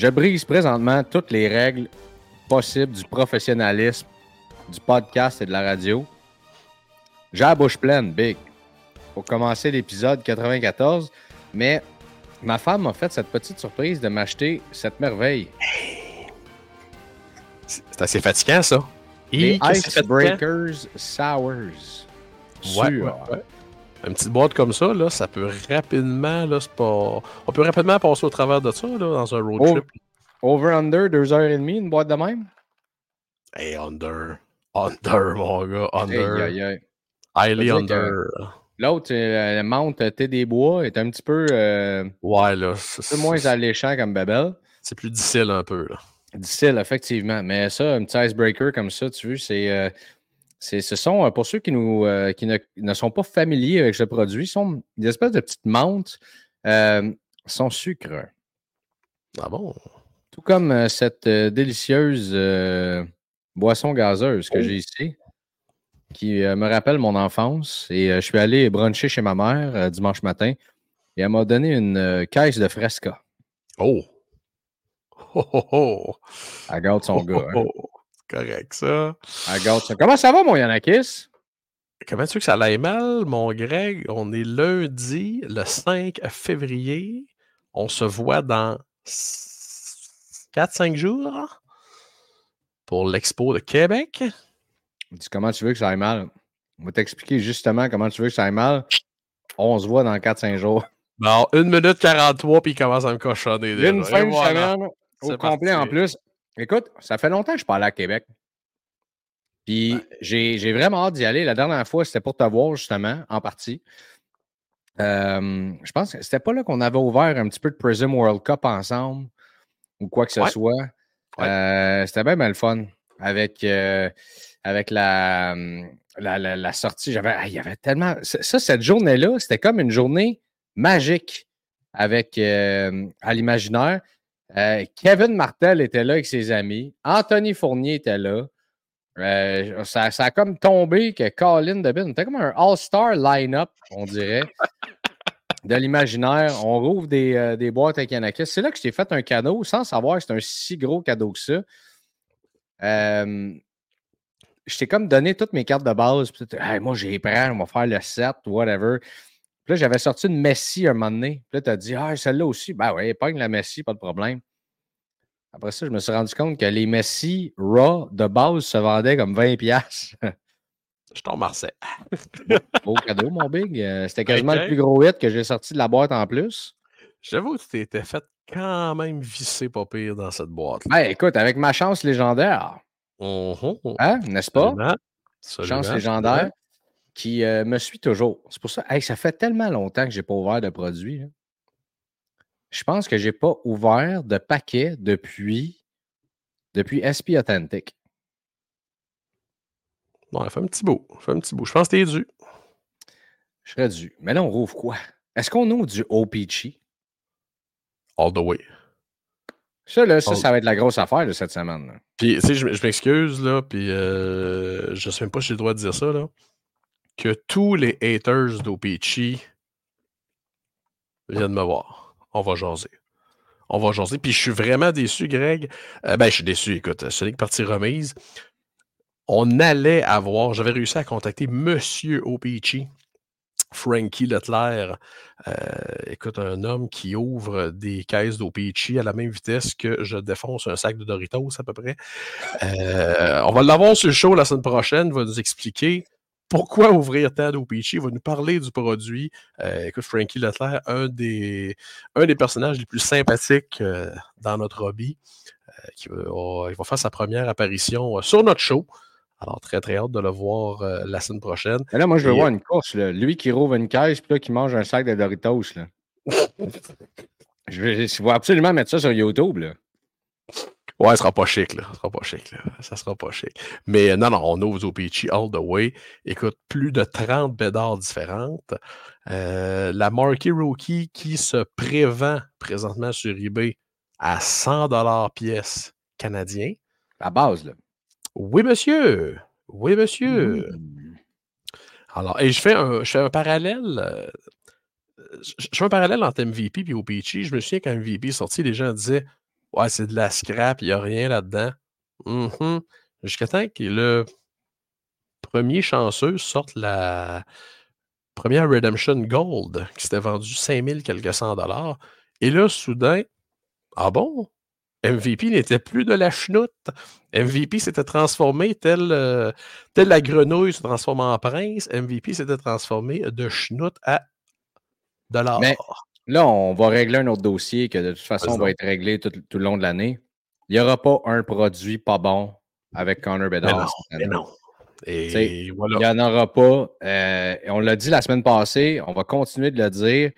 Je brise présentement toutes les règles possibles du professionnalisme, du podcast et de la radio. J'ai la bouche pleine, big, pour commencer l'épisode 94, mais ma femme m'a fait cette petite surprise de m'acheter cette merveille. C'est assez fatigant, ça. Les Icebreakers Sours. ouais. Une petite boîte comme ça, là, ça peut rapidement, là, c'est pas... On peut rapidement passer au travers de ça, là, dans un road Oh. trip. Over-under, deux heures et demie, une boîte de même? Hey, under. Under, mon gars. Under. Aïe. Highly under. L'autre, la Mount T des Bois, est un petit peu, euh, Ouais, là. c'est- peu moins alléchant comme Babel. C'est plus difficile un peu, là. Difficile, effectivement. Mais ça, un petit icebreaker comme ça, tu veux, c'est. euh, c'est- ce sont, euh, pour ceux qui, nous, euh, qui ne, ne sont pas familiers avec ce produit, sont des espèces de petites menthes euh, sans sucre. Ah bon? Tout comme euh, cette délicieuse boisson gazeuse que Oh. j'ai ici, qui me rappelle mon enfance. Et je suis allé bruncher chez ma mère dimanche matin et elle m'a donné une caisse de fresca. Oh! Oh, oh, oh! Elle garde son Oh, gars. hein. Correct, ça. Elle garde son- Comment ça va, mon Yanakis? Comment tu veux que ça aille mal, mon Greg? On est lundi, le 5 février. On se voit dans 4-5 jours pour l'Expo de Québec. Dis comment tu veux que ça aille mal. On va t'expliquer justement comment tu veux que ça aille mal. On se voit dans 4-5 jours. Bon, 1 minute 43, puis il commence à me cochonner. déjà. Une fin de voilà. semaine au complet en plus. Écoute, ça fait longtemps que je parle à Québec. Puis j'ai j'ai vraiment hâte d'y aller. La dernière fois, c'était pour te voir, justement, en partie. Euh, je pense que c'était pas là qu'on avait ouvert un petit peu de Prism World Cup ensemble ou quoi que ce Ouais. soit. Ouais. Euh, c'était bien, bien le fun avec, euh, avec la, la, la- la sortie. J'avais, ah, il y avait tellement. Ça, cette journée-là, c'était comme une journée magique avec à l'imaginaire. Euh, Kevin Martel était là avec ses amis. Anthony Fournier était là. Euh, ça, a comme tombé que Colin Debin, c'était comme un All-Star line-up, on dirait, de l'imaginaire. On rouvre des, euh, boîtes avec Yanakis. C'est là que je t'ai fait un cadeau sans savoir que c'est un si gros cadeau que ça. Je t'ai comme donné toutes mes cartes de base. moi, j'ai prends, on va faire le set, whatever. Puis là, j'avais sorti une Messi un moment donné. Puis là, tu as dit, ah, celle-là aussi. Ben oui, pogne la Messi, pas de problème. Après ça, je me suis rendu compte que les Messi Raw de base se vendaient comme 20$. piastres. Je t'en Marseille. Beau cadeau, mon big. Euh, C'était quasiment Ok. le plus gros hit que j'ai sorti de la boîte en plus. J'avoue que tu t'étais fait quand même visser pas pire dans cette boîte. Ben, écoute, avec ma chance légendaire, hein, n'est-ce pas? Chance légendaire qui euh, me suit toujours. C'est pour ça, hey, ça fait tellement longtemps que je n'ai pas ouvert de produit. là. Je pense que je n'ai pas ouvert de paquet depuis, depuis SP Authentic. Ouais, fais un petit bout. Fais un petit bout. Je pense que t'es dû. Je serais dû. Mais là, on rouvre quoi? Est-ce qu'on ouvre du OPG? All the way. Ça, là, ça, ça va être la grosse affaire de cette semaine. là. Puis, tu sais, je, je m'excuse, là, puis euh, je sais même pas si j'ai le droit de dire ça, là, que tous les haters d'OPC viennent me voir. On va jaser. On va jaser. Puis, je suis vraiment déçu, Greg. Euh, ben, je suis déçu, écoute, c'est une partie remise. On allait avoir, j'avais réussi à contacter Monsieur OPC, Frankie Leclerc. Euh, écoute, un homme qui ouvre des caisses d'OPC à la même vitesse que je défonce un sac de Doritos, à peu près. Euh, on va l'avoir sur le show la semaine prochaine. Il va nous expliquer pourquoi ouvrir tant d'OPC. Il va nous parler du produit. Euh, écoute, Frankie Leclerc, un des, un des personnages les plus sympathiques euh, dans notre hobby, euh, qui va, oh, il va faire sa première apparition sur notre show. Alors, très, très hâte de le voir la semaine prochaine. Mais là, moi, je veux Et- voir une course. là. Lui qui rouvre une caisse, puis là, qui mange un sac de Doritos. Là. Je vais, je vais absolument mettre ça sur YouTube. Là. Ouais, ça sera pas chic, là. Ça sera pas chic, là. Ça sera pas chic. Mais non, non, on ouvre Peachy all the way. Écoute, plus de 30 bédards différentes. Euh, la Marquee Rookie qui se prévend présentement sur eBay à 100 pièce canadien. La base, là. Oui, monsieur. Oui, monsieur. Mmh. Alors, et je fais un, je fais un parallèle. euh, je fais un parallèle entre MVP et OPC. Je me souviens quand MVP est sorti, les gens disaient Ouais, c'est de la scrap, il n'y a rien là-dedans. Mhm. Jusqu'à temps que le premier chanceux sorte la première Redemption Gold qui s'était vendue 5000 quelques cent dollars. Et là, soudain, ah bon? MVP n'était plus de la chenoute. MVP s'était transformé tel, euh, tel la grenouille se transforme en prince. MVP s'était transformé de chenoute à dollar. Mais- Là, on va régler un autre dossier que de toute façon va être réglé tout, tout le long de l'année. Il n'y aura pas un produit pas bon avec Connor mais Bedard. non, mais non. Et T'sais, voilà. Il n'y en aura pas. euh, on l'a dit la semaine passée, on va continuer de le dire.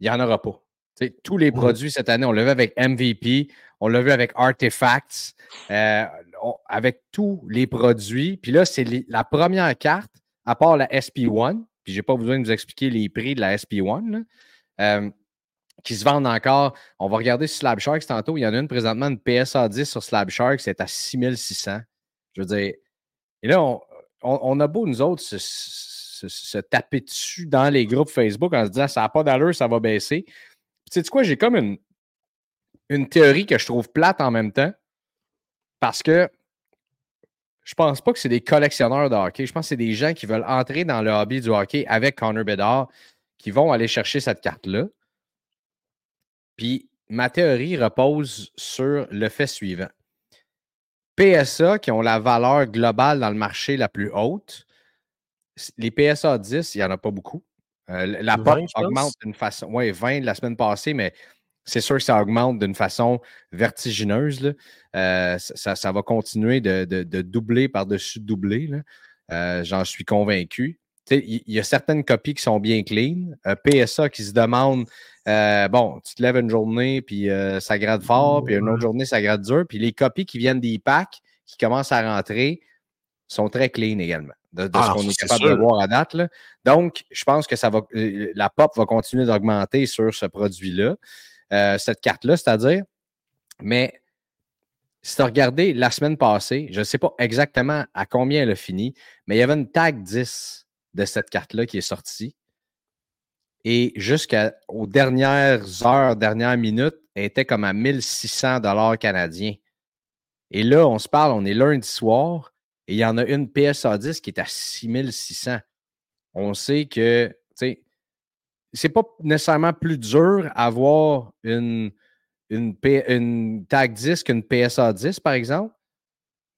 Il n'y en aura pas. T'sais, tous les Mhm. produits cette année, on l'a vu avec MVP, on l'a vu avec Artifacts, euh, on- avec tous les produits. Puis là, c'est la première carte, à part la SP1, puis je n'ai pas besoin de vous expliquer les prix de la SP1, là, euh, qui se vendent encore. On va regarder Slab Sharks tantôt. Il y en a une présentement, une PSA 10 sur Slab Sharks, c'est à 6600. Je veux dire, et là, on, a beau, nous autres, se, taper dessus dans les groupes Facebook en se disant ça n'a pas d'allure, ça va baisser. Tu sais quoi, j'ai comme une, une théorie que je trouve plate en même temps parce que je pense pas que c'est des collectionneurs de hockey. Je pense que c'est des gens qui veulent entrer dans le hobby du hockey avec Connor Bedard qui vont aller chercher cette carte-là. Puis ma théorie repose sur le fait suivant. PSA qui ont la valeur globale dans le marché la plus haute, les PSA 10, il n'y en a pas beaucoup. Euh, la 20, pop je pense. augmente d'une façon. Oui, 20 la semaine passée, mais c'est sûr que ça augmente d'une façon vertigineuse. là. Euh, ça, va continuer de, de- de doubler par-dessus doubler. Euh, J'en suis convaincu. Il y, a certaines copies qui sont bien clean. Euh, PSA qui se demande euh, bon, tu te lèves une journée, puis euh, ça grade fort, puis une autre journée, ça grade dur. Puis les copies qui viennent des packs, qui commencent à rentrer, sont très clean également, de, de Ah, ce qu'on est capable de voir à date. là. Donc, je pense que ça va, euh, la pop va continuer d'augmenter sur ce produit-là, cette carte-là, c'est-à-dire. Mais si tu as regardé la semaine passée, je ne sais pas exactement à combien elle a fini, mais il y avait une tag 10 de cette carte-là qui est sortie. Et jusqu'aux dernières heures, dernières minutes, elle était comme à 1600 dollars canadiens. Et là, on se parle, on est lundi soir, et il y en a une PSA 10 qui est à 6600. On sait que, tu sais, c'est pas nécessairement plus dur avoir une, une, une tag 10 qu'une PSA 10, par exemple.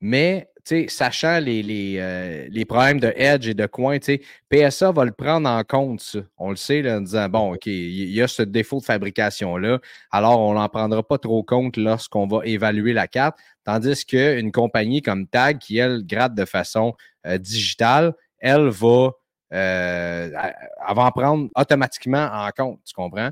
Mais, sachant les, les, euh, les problèmes de edge et de coin, PSA va le prendre en compte, ça. On le sait, là, en disant, bon, OK, il y a ce défaut de fabrication-là, alors on n'en prendra pas trop compte lorsqu'on va évaluer la carte. Tandis qu'une compagnie comme Tag, qui, elle, grade de façon euh, digitale, elle va, euh, elle va en prendre automatiquement en compte, tu comprends?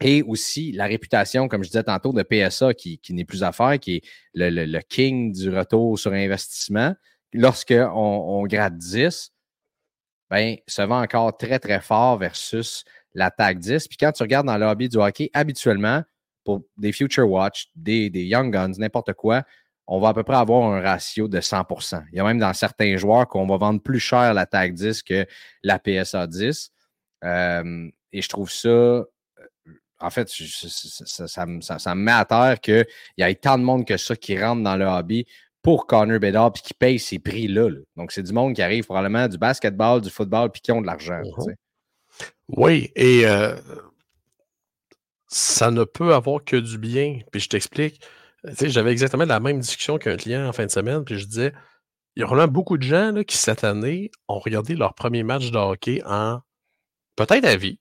Et aussi la réputation, comme je disais tantôt, de PSA qui, qui n'est plus à faire, qui est le, le- king du retour sur investissement. Lorsqu'on on grade 10, ben, ça va encore très, très fort versus la tag 10. Puis quand tu regardes dans le hobby du hockey, habituellement, pour des Future Watch, des, des Young Guns, n'importe quoi, on va à peu près avoir un ratio de 100% Il y a même dans certains joueurs qu'on va vendre plus cher la tag 10 que la PSA 10. Euh, et je trouve ça, en fait, je- ça, ça- ça me- ça- ça me met à terre qu'il y ait tant de monde que ça qui rentre dans le hobby pour Connor Bedard puis qui paye ces prix-là. là. Donc, c'est du monde qui arrive probablement du basketball, du football puis qui ont de l'argent. sais. Oui, et euh, ça ne peut avoir que du bien. Puis je t'explique. J'avais exactement la même discussion qu'un client en fin de semaine, puis je disais, il y a vraiment beaucoup de gens là, qui, cette année, ont regardé leur premier match de hockey en peut-être à vie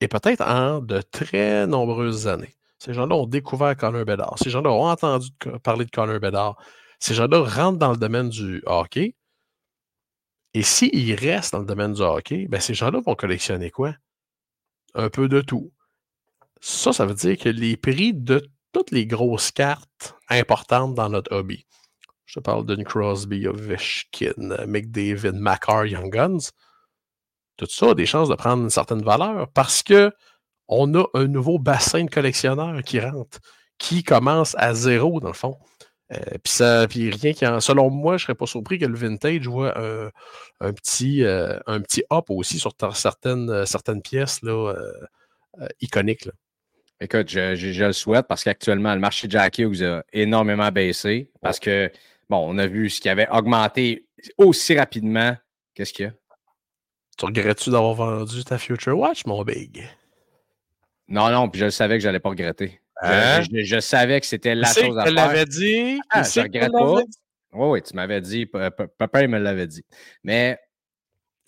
et peut-être en de très nombreuses années. Ces gens-là ont découvert Connor Bedard. Ces gens-là ont entendu parler de Connor Bedard. Ces gens-là rentrent dans le domaine du hockey. Et s'ils restent dans le domaine du hockey, ben ces gens-là vont collectionner quoi? Un peu de tout. Ça, ça veut dire que les prix de toutes les grosses cartes importantes dans notre hobby, je te parle d'une Crosby, Ovechkin, McDavid, Macar, Young Guns, tout ça a des chances de prendre une certaine valeur parce que on a un nouveau bassin de collectionneurs qui rentre, qui commence à zéro, dans le fond. Euh, puis rien qui en, selon moi, je serais pas surpris que le vintage voit un, petit, euh, un petit up aussi sur certaines, euh, certaines pièces là, iconiques. Écoute, je, le souhaite parce qu'actuellement, le marché Jack Hughes a énormément baissé parce que, bon, on a vu ce qui avait augmenté aussi rapidement. Qu'est-ce qu'il y a? Tu regrettes-tu d'avoir vendu ta Future Watch, mon big? Non, non, puis je savais que je n'allais pas regretter. Hein? Je, savais que c'était la chose à faire. Tu l'avais dit? Ah, je ne regrette pas. Oui, oui, tu m'avais dit. Papa, il me l'avait dit. Mais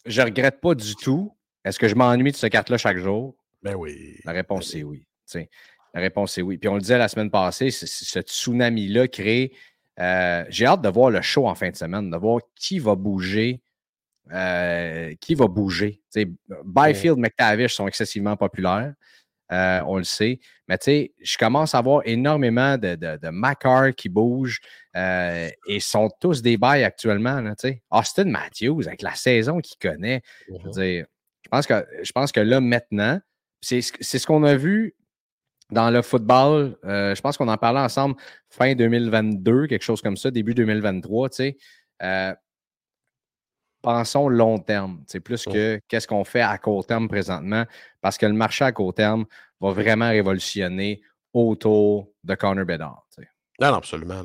je ne regrette pas du tout. Est-ce que je m'ennuie de ce carte-là chaque jour? Ben oui. La réponse ben est oui. la réponse est oui. Puis on le disait la semaine passée, ce tsunami-là crée. Euh, j'ai hâte de voir le show en fin de semaine, de voir qui va bouger. Euh, qui va bouger? Byfield, McTavish sont excessivement populaires. Euh, on le sait. Mais tu sais, je commence à voir énormément de, de, Macar qui bougent euh, et sont tous des bails actuellement. Là, Austin Matthews, avec la saison qu'il connaît, je, mmh pense que, je pense que là, maintenant, c'est ce qu'on a vu dans le football. Euh, je pense qu'on en parlait ensemble fin 2022, quelque chose comme ça, début 2023. Tu sais pensons long terme. C'est plus que qu'est-ce qu'on fait à court terme présentement, parce que le marché à court terme va vraiment révolutionner autour de Connor Bedard. Non, absolument.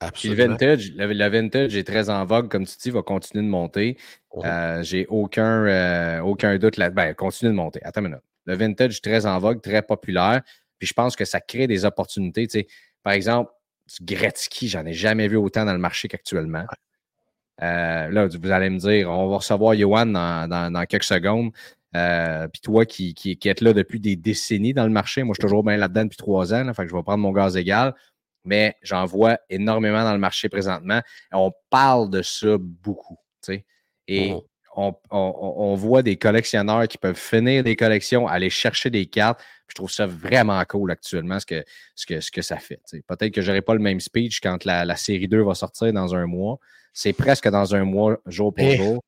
Le, vintage, le, vintage est très en vogue, comme tu dis, va continuer de monter. Euh, j'ai aucun, euh, aucun doute là. Ben, continue de monter. Attends une minute. Le vintage est très en vogue, très populaire. Puis je pense que ça crée des opportunités. Par exemple, du Gretzky, j'en ai jamais vu autant dans le marché qu'actuellement. Euh, là, vous allez me dire, on va recevoir Johan dans, quelques secondes. Euh, puis toi qui, qui, qui là depuis des décennies dans le marché, moi je suis toujours bien là-dedans depuis trois ans, là, fait que je vais prendre mon gaz égal, mais j'en vois énormément dans le marché présentement. On parle de ça beaucoup. Et mmh. on, voit des collectionneurs qui peuvent finir des collections, aller chercher des cartes. Je trouve ça vraiment cool actuellement ce que, ce que, ce que ça fait. Peut-être que je n'aurai pas le même speech quand la, la série 2 va sortir dans un mois. C'est presque dans un mois, jour pour eh. jour.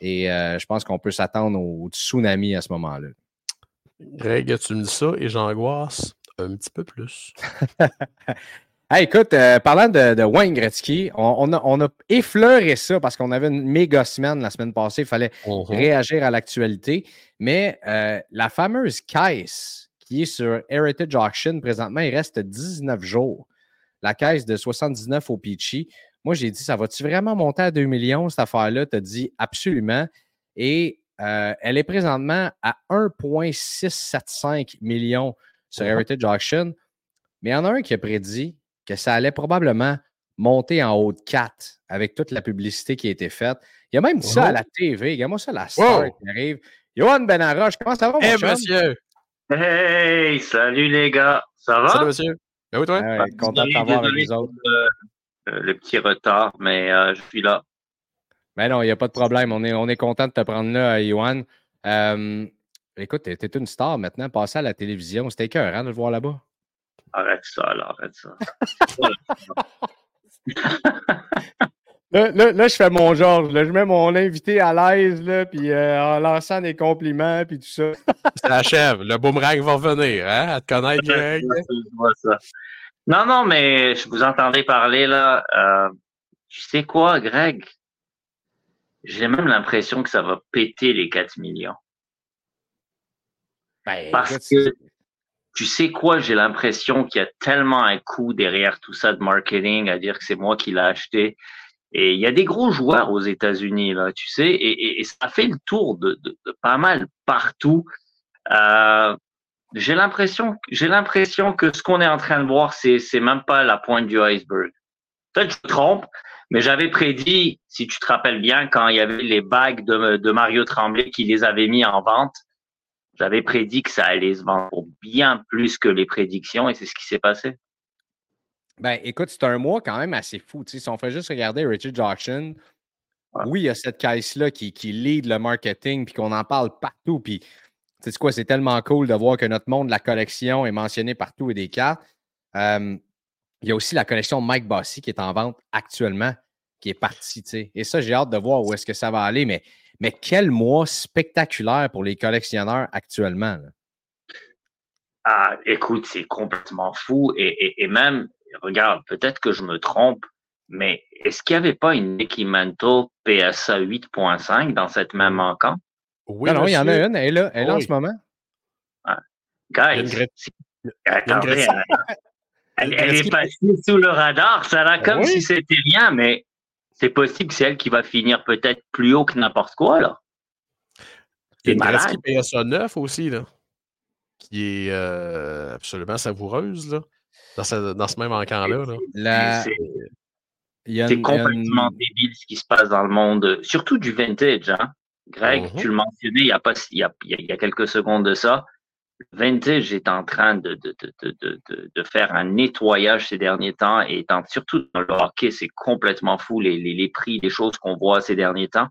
Et euh, je pense qu'on peut s'attendre au tsunami à ce moment-là. Greg, tu me dis ça et j'angoisse un petit peu plus. écoute, euh, parlant de, Wayne Gretzky, on, a, effleuré ça parce qu'on avait une méga semaine la semaine passée. Il fallait uh-huh. réagir à l'actualité. Mais euh, la fameuse caisse qui est sur Heritage Auction, présentement, il reste 19 jours. La caisse de 79 au Peachy. Moi, j'ai dit, ça va-tu vraiment monter à 2 millions, cette affaire-là? Tu as dit absolument. Et euh, elle est présentement à 1,675 millions sur Heritage Auction. Mais il y en a un qui a prédit que ça allait probablement monter en haut de 4 avec toute la publicité qui a été faite. Il y a même dit ça à la TV. Regarde-moi ça, la star qui arrive. Johan Benaroche, comment ça va, mon hey, monsieur! Hey, salut les gars! Ça va? Salut, monsieur. Ben oui, toi? content de t'avoir avec les autres. Euh, euh, le petit retard, mais euh, je suis là. Ben non, il n'y a pas de problème. On est, on est content de te prendre là, Yohan. Euh, écoute, tu es, une star maintenant, passer à la télévision. C'était cœur hein, de le voir là-bas. Arrête ça, là, arrête ça. là, là, je fais mon Georges. je mets mon invité à l'aise, puis en lançant des compliments, puis tout ça. ça achève. Le boomerang va revenir, hein, à te connaître, Greg. Non, non, mais je vous entendais parler là. Euh, tu sais quoi, Greg? J'ai même l'impression que ça va péter les 4 millions. Ben, Parce que tu sais quoi, j'ai l'impression qu'il y a tellement un coup derrière tout ça de marketing à dire que c'est moi qui l'ai acheté. Et il y a des gros joueurs aux États-Unis, là, tu sais, et, et, ça fait le tour de, de, de pas mal partout. Euh, j'ai l'impression, j'ai l'impression que ce qu'on est en train de voir, c'est, c'est même pas la pointe du iceberg. Peut-être que je me trompe, mais j'avais prédit, si tu te rappelles bien, quand il y avait les bagues de, de Mario Tremblay qui les avait mis en vente, j'avais prédit que ça allait se vendre pour bien plus que les prédictions et c'est ce qui s'est passé. Ben, écoute, c'est un mois quand même assez fou. si on fait juste regarder Richard Jackson, oui, il y a cette caisse-là qui, qui lead le marketing puis qu'on en parle partout. Puis c'est quoi, c'est tellement cool de voir que notre monde de la collection est mentionné partout et des cartes. Euh, il y a aussi la collection Mike Bossy qui est en vente actuellement, qui est partie. Et ça, j'ai hâte de voir où est-ce que ça va aller. Mais, mais quel mois spectaculaire pour les collectionneurs actuellement. Ah, écoute, c'est complètement fou. Et, même, regarde, peut-être que je me trompe, mais est-ce qu'il n'y avait pas une Equimanto PSA 8.5 dans cette même encan? Oui, non, il y en a une. Elle est là, elle est en ce moment. Ah. Guys, attendez, elle, est passée sous le radar. Ça a comme si c'était rien, mais c'est possible que c'est elle qui va finir peut-être plus haut que n'importe quoi, là. C'est malade. PSA 9 aussi, là qui est euh, absolument savoureuse là, dans, ce, dans ce même encan-là. Là. C'est complètement débile ce qui se passe dans le monde, surtout du vintage. Hein? Greg, mmh tu le mentionnais il y, a pas, il, y a, il y a quelques secondes de ça. Vintage est en train de, de, de, de, faire un nettoyage ces derniers temps et surtout dans le hockey, c'est complètement fou les, les, les prix, les choses qu'on voit ces derniers temps.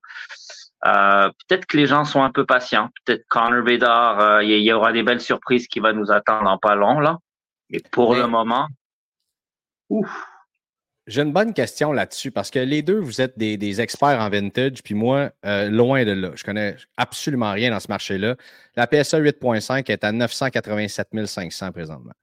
Euh, peut-être que les gens sont un peu patients. Peut-être Connor Bedard, euh, il y, aura des belles surprises qui vont nous attendre en pas long, là. Mais pour le moment, ouf. J'ai une bonne question là-dessus parce que les deux, vous êtes des, experts en vintage, puis moi, euh, loin de là. Je connais absolument rien dans ce marché-là. La PSA 8.5 est à 987 500 présentement.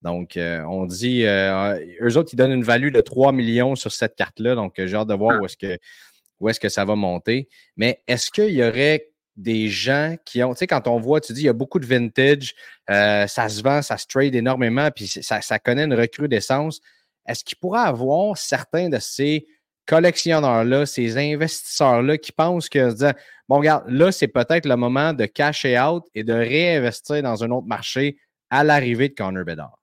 Donc, on dit, eux autres, ils donnent une value de 3 millions sur cette carte-là. Donc, j'ai hâte de voir où est-ce que ça va monter. Mais est-ce qu'il y aurait des gens qui ont, tu sais, quand on voit, tu dis, il y a beaucoup de vintage, euh, ça se vend, ça se trade énormément, puis ça, connaît une recrudescence. Est-ce qu'il pourrait avoir certains de ces collectionneurs-là, ces investisseurs-là qui pensent que, bon, regarde, là, c'est peut-être le moment de cacher out et de réinvestir dans un autre marché à l'arrivée de Connor Bedard?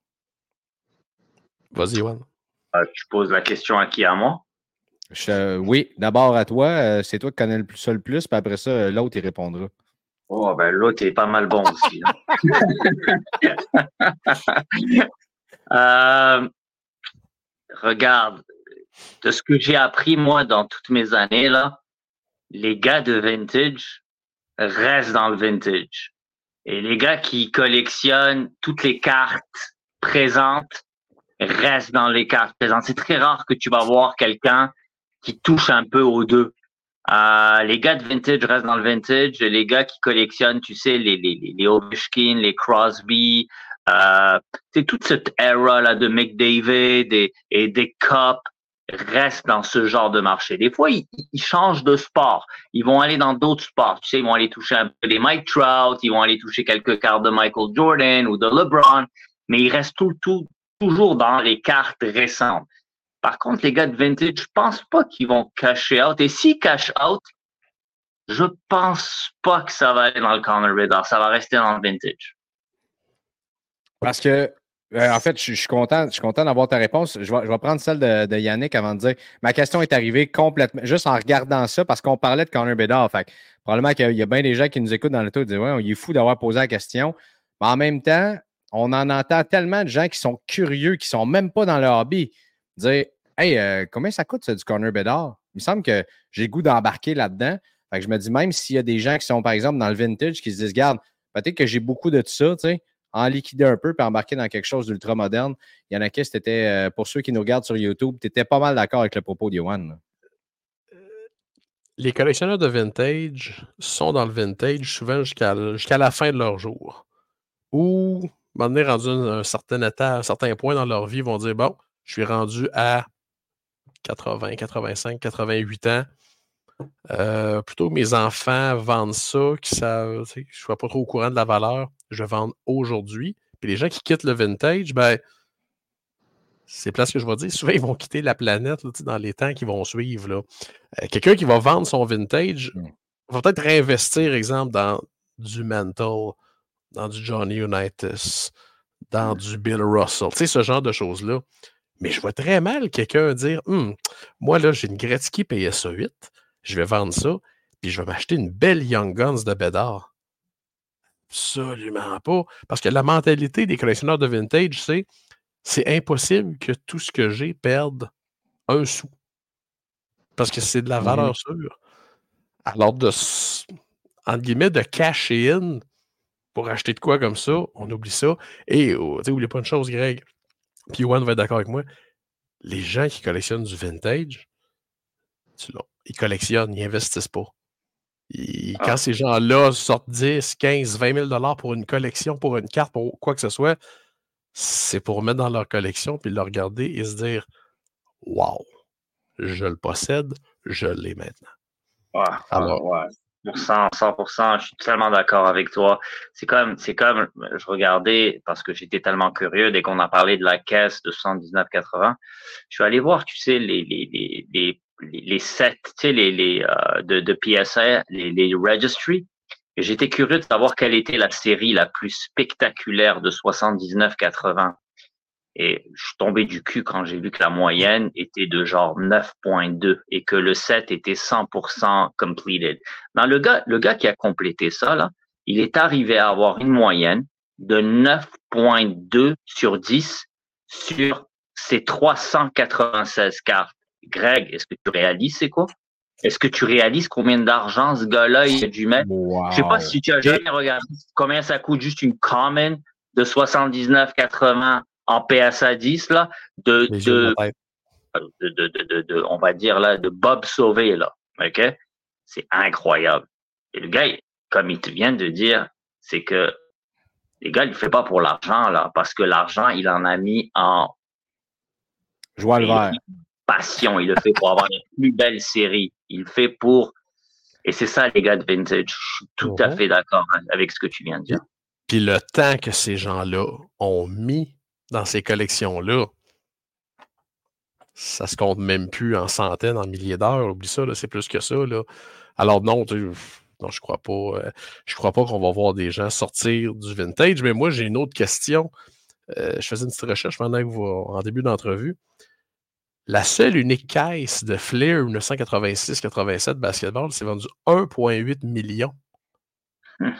Vas-y, Juan. Euh, tu poses la question à qui? À moi? oui, d'abord à toi. Euh, c'est toi qui connais le plus, ça le plus, puis après ça, euh, l'autre, il répondra. Oh, ben l'autre est pas mal bon aussi. Euh, regarde, de ce que j'ai appris, moi, dans toutes mes années, là, les gars de vintage restent dans le vintage. Et les gars qui collectionnent toutes les cartes présentes restent dans les cartes présentes. C'est très rare que tu vas voir quelqu'un qui touche un peu aux deux. Euh, les gars de vintage restent dans le vintage. Les gars qui collectionnent, tu sais, les, les, les Ovechkin, les Crosby, c'est toute cette era là de McDavid et, et des Cup restent dans ce genre de marché. Des fois, ils, changent de sport. Ils vont aller dans d'autres sports. Tu sais, ils vont aller toucher un peu les Mike Trout, ils vont aller toucher quelques cartes de Michael Jordan ou de LeBron, mais ils restent tout, tout, toujours dans les cartes récentes. Par contre, les gars de vintage, je pense pas qu'ils vont cacher out. Et s'ils cash out, je pense pas que ça va aller dans le corner radar. Ça va rester dans le vintage. Parce que, euh, en fait, je, suis content, je suis content d'avoir ta réponse. Je vais, prendre celle de, Yannick avant de dire ma question est arrivée complètement, juste en regardant ça, parce qu'on parlait de corner Bedard. Fait probablement qu'il y, a bien des gens qui nous écoutent dans le tour et disent Ouais, il est fou d'avoir posé la question. Mais en même temps, on en entend tellement de gens qui sont curieux, qui ne sont même pas dans le hobby dire Hey, euh, combien ça coûte ça, du corner Bedard? Il me semble que j'ai le goût d'embarquer là-dedans. Fait que je me dis, même s'il y a des gens qui sont, par exemple, dans le vintage, qui se disent, garde, peut-être que j'ai beaucoup de ça, tu sais, en liquider un peu puis embarquer dans quelque chose d'ultra moderne. Il y en a qui, c'était, euh, pour ceux qui nous regardent sur YouTube, tu étais pas mal d'accord avec le propos de Les collectionneurs de vintage sont dans le vintage souvent jusqu'à, la fin de leur jour. Ou, à un rendu un, un certain état, un certain point dans leur vie, ils vont dire, bon, je suis rendu à 80, 85, 88 ans. Euh, plutôt mes enfants vendent ça, que ça, je ne sois pas trop au courant de la valeur, je vais vendre aujourd'hui. Puis les gens qui quittent le vintage, ben, c'est place que je vais dire, souvent ils vont quitter la planète dans les temps qui vont suivre. Euh, quelqu'un qui va vendre son vintage mmh. va peut-être réinvestir, exemple, dans du Mental, dans du Johnny Unitas, dans mmh. du Bill Russell, tu sais, ce genre de choses-là. Mais je vois très mal quelqu'un dire «Hum, Moi, là, j'ai une Gretzky PSA 8, je vais vendre ça, puis je vais m'acheter une belle Young Guns de Bédard. Absolument pas. Parce que la mentalité des collectionneurs de vintage, c'est c'est impossible que tout ce que j'ai perde un sou. Parce que c'est de la mmh valeur sûre. Alors, de, entre guillemets, de cash in pour acheter de quoi comme ça, on oublie ça. Et oh, tu n'oublie pas une chose, Greg. Puis One va être d'accord avec moi. Les gens qui collectionnent du vintage, ils collectionnent, ils n'investissent pas. Quand Ah. ces gens-là sortent 10, 15, 20 000 dollars pour une collection, pour une carte, pour quoi que ce soit, c'est pour mettre dans leur collection, puis le regarder et se dire Wow, je le possède, je l'ai maintenant. Ouais, Alors- ouais. 100%, 100%, je suis tellement d'accord avec toi. C'est comme, c'est comme, je regardais, parce que j'étais tellement curieux, dès qu'on a parlé de la caisse de 79,80, je suis allé voir, tu sais, les, les, les, les, les, les sets, tu sais, les, les, euh, de, de PSA, les, les registries. Et j'étais curieux de savoir quelle était la série la plus spectaculaire de 79,80. Et je suis tombé du cul quand j'ai vu que la moyenne était de genre 9.2 et que le set était 100% completed. Dans le gars, le gars qui a complété ça, là, il est arrivé à avoir une moyenne de 9.2 sur 10 sur ses 396 cartes. Greg, est-ce que tu réalises c'est quoi? Est-ce que tu réalises combien d'argent ce gars-là il a dû mettre? Wow. Je sais pas si tu as jamais regardé combien ça coûte juste une common de 79,80 en PSA 10 là, de, de, de de, on va dire là, de Bob Sauvé là, ok? C'est incroyable. Et le gars, comme il te vient de dire, c'est que les gars, il le fait pas pour l'argent là, parce que l'argent, il en a mis en Joie le vert. Passion. Il le fait pour avoir la plus belle série. Il le fait pour et c'est ça les gars de vintage. Je suis tout à fait d'accord avec ce que tu viens de dire. Puis le temps que ces gens-là ont mis dans ces collections-là, ça se compte même plus en centaines, en milliers d'heures. Oublie ça, c'est plus que ça. Là. Alors non, tu non, je crois pas. euh, je crois pas qu'on va voir des gens sortir du vintage. Mais moi, j'ai une autre question. Euh, je faisais une petite recherche pendant que vous, en début d'entrevue. La seule unique caisse de Flair 1986-87 basketball s'est vendue 1,8 million.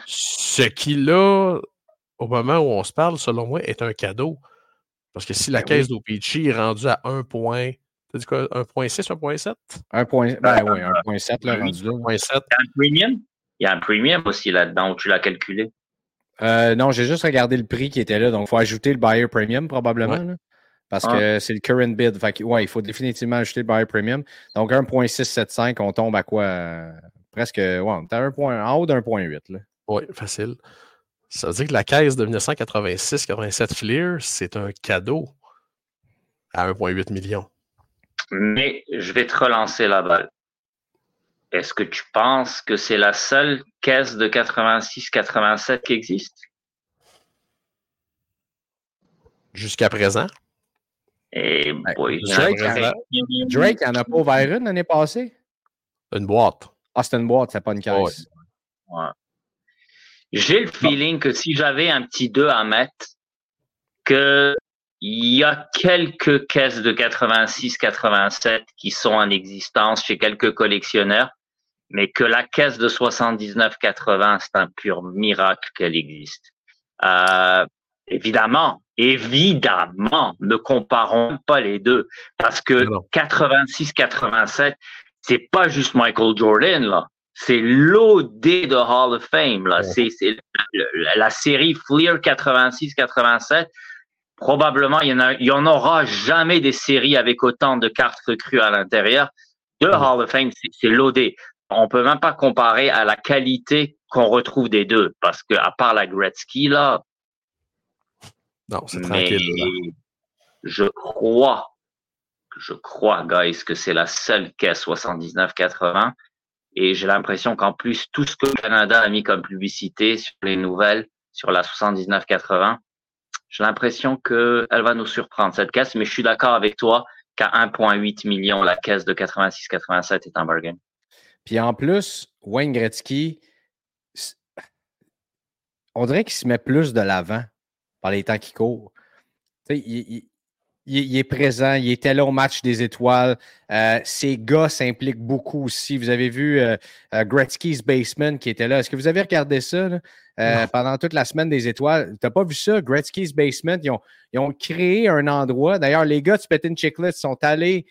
Ce qui, là, au moment où on se parle, selon moi, est un cadeau. Parce que si la Ben caisse d'OPG est rendue à 1 point, t'as dit quoi, 1.6, 1.7? 1 point, ben oui, 1.7 là, rendu là. 1.7. Il y a un premium. Il y a un premium aussi là-dedans où tu l'as calculé. Euh, non, j'ai juste regardé le prix qui était là, donc il faut ajouter le buyer premium probablement. Ouais. Parce Ah. que c'est le current bid. Fait que, ouais, il faut définitivement ajouter le buyer premium. Donc 1.675, on tombe à quoi? euh, presque, ouais, on est à un point, en haut d'1.8. là. Oui, facile. Ça veut dire que la caisse de 1986-87 Fleer, c'est un cadeau à 1,8 million. Mais je vais te relancer la balle. Est-ce que tu penses que c'est la seule caisse de 86-87 qui existe? Jusqu'à présent. Et boy, il y en a Drake, Drake, il en a pas ouvert une l'année passée? Une boîte. Ah, c'était une boîte, c'est pas une caisse. Ouais. J'ai le feeling que si j'avais un petit 2 à mettre, que il y a quelques caisses de 86-87 qui sont en existence chez quelques collectionneurs, mais que la caisse de 79-80, c'est un pur miracle qu'elle existe. Euh, évidemment, évidemment, ne comparons pas les deux, parce que Non. 86-87, c'est pas juste Michael Jordan, là. C'est l'OD de Hall of Fame, là. Ouais. C'est, la, la série Fleer 86-87. Probablement, il y en a, il y en aura jamais des séries avec autant de cartes recrues à l'intérieur. De Ouais. Hall of Fame, c'est, c'est l'OD. On peut même pas comparer à la qualité qu'on retrouve des deux, parce que, à part la Gretzky, là, Non, c'est mais tranquille. là. je crois, je crois, guys, que c'est la seule caisse 79-80. Et j'ai l'impression qu'en plus, tout ce que le Canada a mis comme publicité sur les nouvelles, sur la 79-80, j'ai l'impression qu'elle va nous surprendre, cette caisse. Mais je suis d'accord avec toi qu'à 1,8 million, la caisse de 86-87 est un bargain. Puis en plus, Wayne Gretzky, on dirait qu'il se met plus de l'avant par les temps qui courent. Il, il- il- il est présent, il était là au match des étoiles. Euh, ses gars s'impliquent beaucoup aussi. Vous avez vu euh, euh, Gretzky's Basement qui était là. Est-ce que vous avez regardé ça là? Euh, pendant toute la semaine des étoiles? Tu n'as pas vu ça? Gretzky's Basement, ils ont, ils ont créé un endroit. D'ailleurs, les gars de Spittin' Chicklets sont allés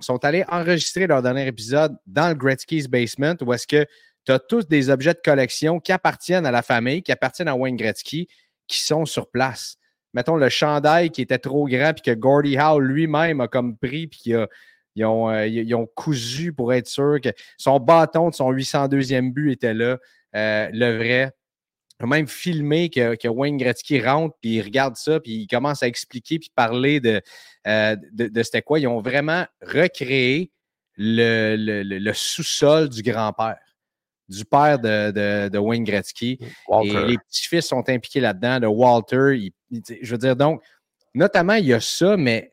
sont allés enregistrer leur dernier épisode dans le Gretzky's Basement où est-ce que tu as tous des objets de collection qui appartiennent à la famille, qui appartiennent à Wayne Gretzky, qui sont sur place. Mettons le chandail qui était trop grand, puis que Gordie Howe lui-même a comme pris, puis qu'ils ont, euh, ils ont cousu pour être sûr que son bâton de son 802e but était là, euh, le vrai. Il a même filmé que, que, Wayne Gretzky rentre, puis il regarde ça, puis il commence à expliquer, puis parler de, euh, de, c'était quoi. Ils ont vraiment recréé le, le sous-sol du grand-père du père de, de, Wayne Gretzky. Et les petits-fils sont impliqués là-dedans, de Walter. je veux dire, donc, notamment, il y a ça, mais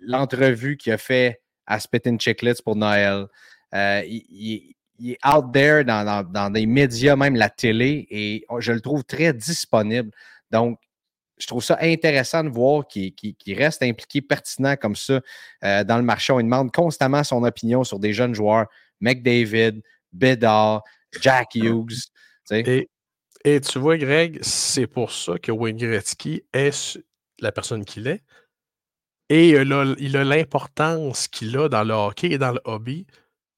l'entrevue qu'il a fait à Spittin' Chicklets pour Noël, euh, il, est out there dans, dans, des médias, même la télé, et je le trouve très disponible. Donc, je trouve ça intéressant de voir qu'il reste impliqué pertinent comme ça euh, dans le marché. On demande constamment son opinion sur des jeunes joueurs, McDavid, Bedard, Jack Hughes. Et, et, tu vois, Greg, c'est pour ça que Wayne Gretzky est la personne qu'il est. Et il a l'importance qu'il a dans le hockey et dans le hobby,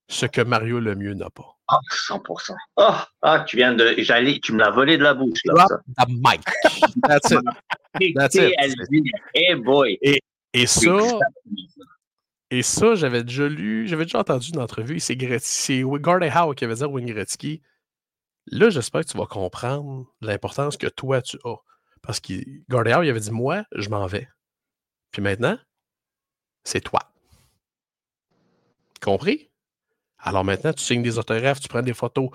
ce que Mario Lemieux n'a pas. Ah, 100%. Oh, ah, tu viens de. J'allais, tu me l'as volé de la bouche. Là, ça. the mic. That's it. That's it. Hey boy. Et, et ça, et ça, j'avais déjà lu, j'avais déjà entendu une entrevue, c'est Gordon Howe qui avait dit à Wayne Gretzky. Là, j'espère que tu vas comprendre l'importance que toi, tu as. Parce que Gordon Howe, il avait dit Moi, je m'en vais. Puis maintenant, c'est toi. Compris? Alors maintenant, tu signes des autographes, tu prends des photos,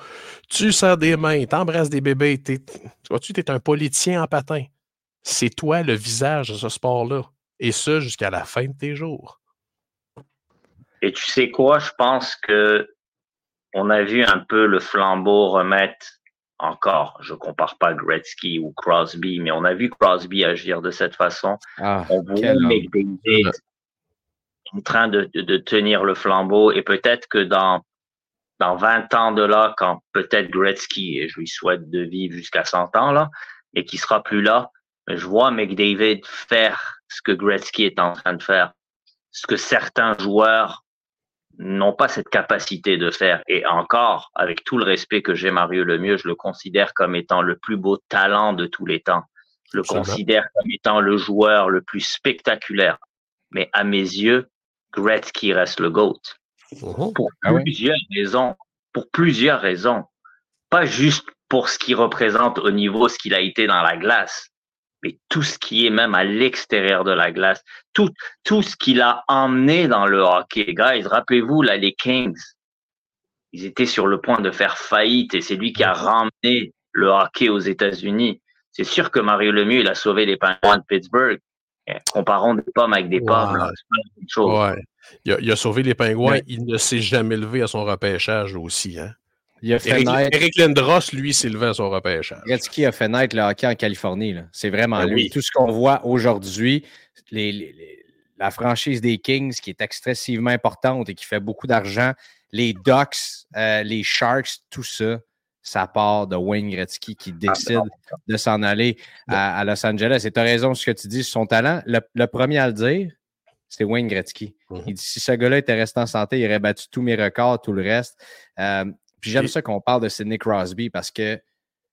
tu sers des mains, tu embrasses des bébés. tu vois-tu, tu es un politicien en patin. C'est toi le visage de ce sport-là. Et ça jusqu'à la fin de tes jours. Et tu sais quoi, je pense que on a vu un peu le flambeau remettre encore. Je compare pas Gretzky ou Crosby, mais on a vu Crosby agir de cette façon. Ah, on voit McDavid en train de, de, tenir le flambeau et peut-être que dans dans 20 ans de là, quand peut-être Gretzky, et je lui souhaite de vivre jusqu'à 100 ans là, et qui sera plus là, je vois McDavid faire ce que Gretzky est en train de faire, ce que certains joueurs n'ont pas cette capacité de faire. Et encore, avec tout le respect que j'ai Mario Lemieux, je le considère comme étant le plus beau talent de tous les temps. Je le considère comme étant le joueur le plus spectaculaire. Mais à mes yeux, Gretzky reste le GOAT. Uh-huh. Pour ah plusieurs raisons. Pour plusieurs raisons. Pas juste pour ce qu'il représente au niveau, ce qu'il a été dans la glace, mais tout ce qui est même à l'extérieur de la glace, tout, tout ce qu'il a emmené dans le hockey. Guys, rappelez-vous, là, les Kings, ils étaient sur le point de faire faillite et c'est lui qui a ramené le hockey aux États-Unis. C'est sûr que Mario Lemieux, il a sauvé les Penguins de Pittsburgh. Eh, comparons des pommes avec des pommes, Ouais. Il, a, sauvé les Pingouins. Il ne s'est jamais levé à son repêchage aussi. Hein? Il a fait naître... Eric Lindros, lui, s'est levé à son repêchage. Gretzky a fait naître le hockey en Californie. C'est vraiment ben lui. Tout ce qu'on voit aujourd'hui, la franchise des Kings qui est excessivement importante et qui fait beaucoup d'argent, les Ducks, euh, les Sharks, tout ça, ça part de Wayne Gretzky qui ah, ben décide de s'en aller à, Los Angeles. Et tu as raison ce que tu dis sur son talent. Le, premier à le dire, c'est Wayne Gretzky. Mm-hmm. Il dit si ce gars-là était resté en santé, il aurait battu tous mes records, tout le reste. Euh, puis j'aime ça qu'on parle de Sidney Crosby parce que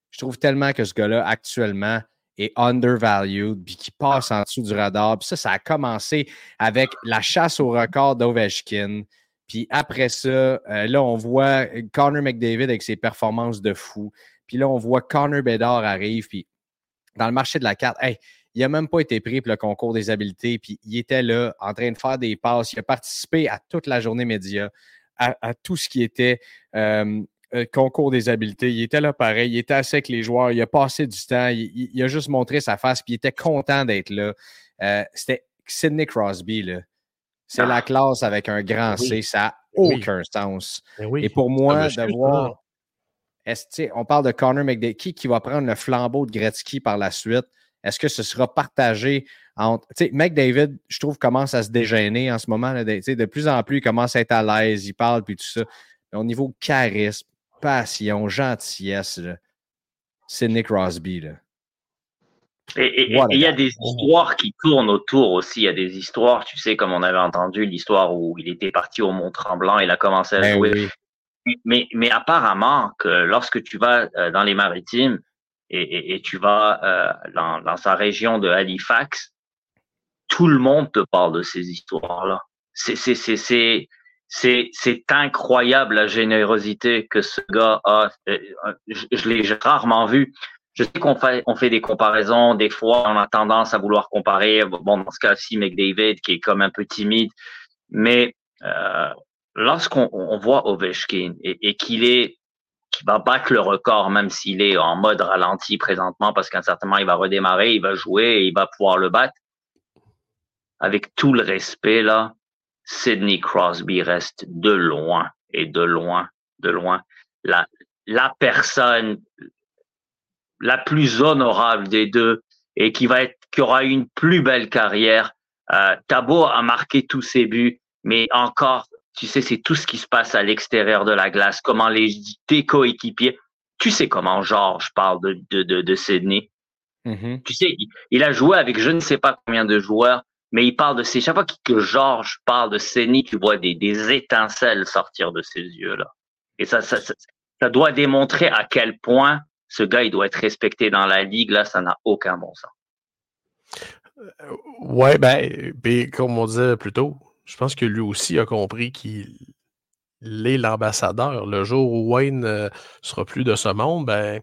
je trouve tellement que ce gars-là, actuellement, est undervalued, puis qui passe en dessous du radar. Puis ça, ça a commencé avec la chasse au record d'Ovechkin. Puis après ça, euh, là, on voit Connor McDavid avec ses performances de fou. Puis là, on voit Connor Bedard arrive. Puis dans le marché de la carte, hey, il n'a même pas été pris pour le concours des habiletés. Puis il était là en train de faire des passes. Il a participé à toute la journée média à, tout ce qui était euh, concours des habiletés. Il était là pareil, il était assez avec les joueurs, il a passé du temps, il, a juste montré sa face, puis il était content d'être là. Euh, c'était Sidney Crosby, là. C'est la ah. classe avec un grand C, ça n'a aucun sens. Ben Et pour moi, de voir. on parle de Connor McDavid. Qui, qui va prendre le flambeau de Gretzky par la suite? Est-ce que ce sera partagé entre. Tu sais, McDavid, je trouve, commence à se dégêner en ce moment. Là, de, de plus en plus, il commence à être à l'aise, il parle, puis tout ça. Mais au niveau charisme, passion, gentillesse, c'est Nick Crosby. Là. Et il y a des histoires qui tournent autour aussi. Il y a des histoires, tu sais, comme on avait entendu l'histoire où il était parti au Mont Tremblant, il a commencé à ben jouer mais, mais apparemment que lorsque tu vas euh, dans les maritimes et, et, et tu vas euh, dans, dans sa région de Halifax, tout le monde te parle de ces histoires-là. C'est, incroyable la générosité que ce gars a. Euh, je, l'ai rarement vu. Je sais qu'on fait, on fait des comparaisons. Des fois, on a tendance à vouloir comparer. Bon, dans ce cas-ci, McDavid, qui est comme un peu timide. Mais euh, lorsqu'on on voit Ovechkin et, et qu'il est qui va battre le record, même s'il est en mode ralenti présentement, parce qu'à certain moment, il va redémarrer, il va jouer et il va pouvoir le battre. Avec tout le respect, là, Sidney Crosby reste de loin et de loin, de loin, la, la personne la plus honorable des deux et qui va être, qui aura une plus belle carrière. Euh, Tabo a marqué tous ses buts, mais encore, tu sais, c'est tout ce qui se passe à l'extérieur de la glace, comment les tes coéquipiers. Tu sais comment Georges parle de, de, de, de Sydney. Mhm. Tu sais, il, il, a joué avec je ne sais pas combien de joueurs, mais il parle de ces. Chaque fois que Georges parle de Sydney, tu vois des, étincelles sortir de ses yeux-là. Et ça, ça, doit démontrer à quel point ce gars, il doit être respecté dans la ligue. Là, ça n'a aucun bon sens. Ouais, ben, ben, comme on disait plus tôt, je pense que lui aussi a compris qu'il est l'ambassadeur. Le jour où Wayne euh, sera plus de ce monde, ben,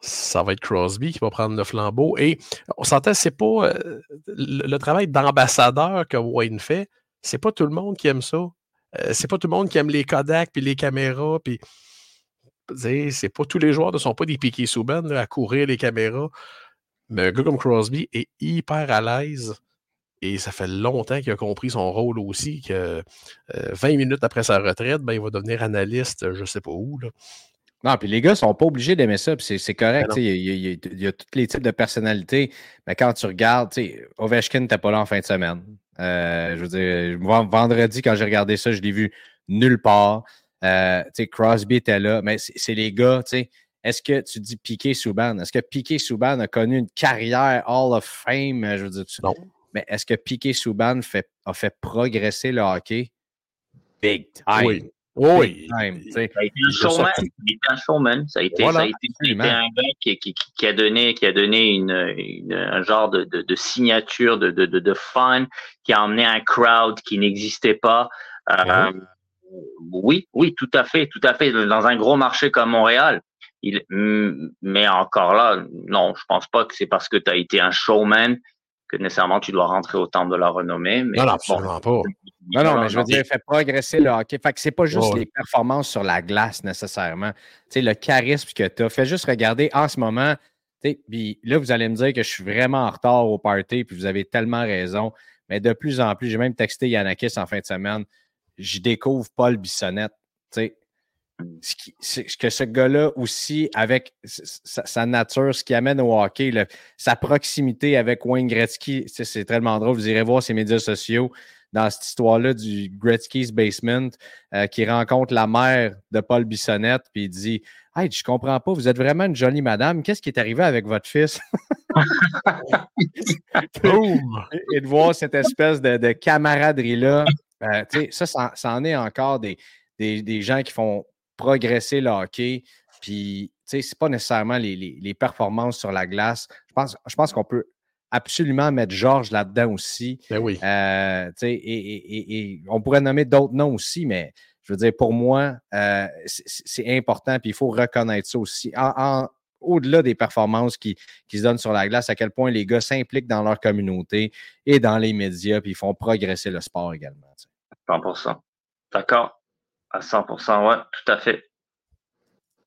ça va être Crosby qui va prendre le flambeau. Et on s'entend, c'est pas euh, le, travail d'ambassadeur que Wayne fait, c'est pas tout le monde qui aime ça. Euh, c'est pas tout le monde qui aime les Kodak puis les caméras puis c'est pas tous les joueurs ne sont pas des piquets Souban à courir les caméras. Mais un gars comme Crosby est hyper à l'aise et ça fait longtemps qu'il a compris son rôle aussi, que euh, 20 minutes après sa retraite, ben, il va devenir analyste, je sais pas où. Là. Non, puis les gars sont pas obligés d'aimer ça, puis c'est correct. Il y, a, y y, tous les types de personnalités, mais quand tu regardes, Ovechkin n'était pas là en fin de semaine. Euh, je veux dire, vendredi, quand j'ai regardé ça, je l'ai vu nulle part. Euh, Crosby était là, mais c'est les gars, est-ce que tu dis Piqué Souban? Est-ce que Piqué Souban a connu une carrière Hall of Fame? Je veux dire, tu... non. Mais est-ce que Piqué Souban fait, a fait progresser le hockey? Big time. Oui. Oui. Time, ça a été un showman. Ça a été un showman. Ça a été, voilà, ça a été, ça a été un gars qui, qui, qui, a donné, qui a donné une, une un genre de, de, de signature, de, de, de, fun, qui a emmené un crowd qui n'existait pas. Euh, oui, oui, tout à fait, tout à fait. Dans un gros marché comme Montréal, il, mais encore là, non, je pense pas que c'est parce que tu as été un showman que nécessairement tu dois rentrer au temple de la renommée. Mais non, non, absolument bon, pas. Non, non, mais je veux dire, il fait progresser le hockey. Fait que c'est pas juste oh, les performances sur la glace nécessairement. Tu sais, le charisme que tu as. Fais juste regarder en ce moment. Puis là, vous allez me dire que je suis vraiment en retard au party, puis vous avez tellement raison. Mais de plus en plus, j'ai même texté Yanakis en fin de semaine je découvre Paul Bissonnette. Ce, que ce gars-là aussi, avec sa, sa, nature, ce qui amène au hockey, le, sa proximité avec Wayne Gretzky, c'est tellement drôle. Vous irez voir ses médias sociaux dans cette histoire-là du Gretzky's Basement, euh, qui rencontre la mère de Paul Bissonnette, puis il dit Hey, je comprends pas, vous êtes vraiment une jolie madame, qu'est-ce qui est arrivé avec votre fils? et, de voir cette espèce de, de camaraderie-là euh, ça, ça, ça, en est encore des, des, des, gens qui font progresser le hockey. Puis, ce n'est pas nécessairement les, les, les, performances sur la glace. Je pense, je pense qu'on peut absolument mettre Georges là-dedans aussi. Ben oui. Euh, et, et, et, on pourrait nommer d'autres noms aussi, mais je veux dire, pour moi, euh, c'est important, puis il faut reconnaître ça aussi. En, en, au-delà des performances qui, qui, se donnent sur la glace, à quel point les gars s'impliquent dans leur communauté et dans les médias, puis ils font progresser le sport également. 100 D'accord. À 100 ouais, tout à fait.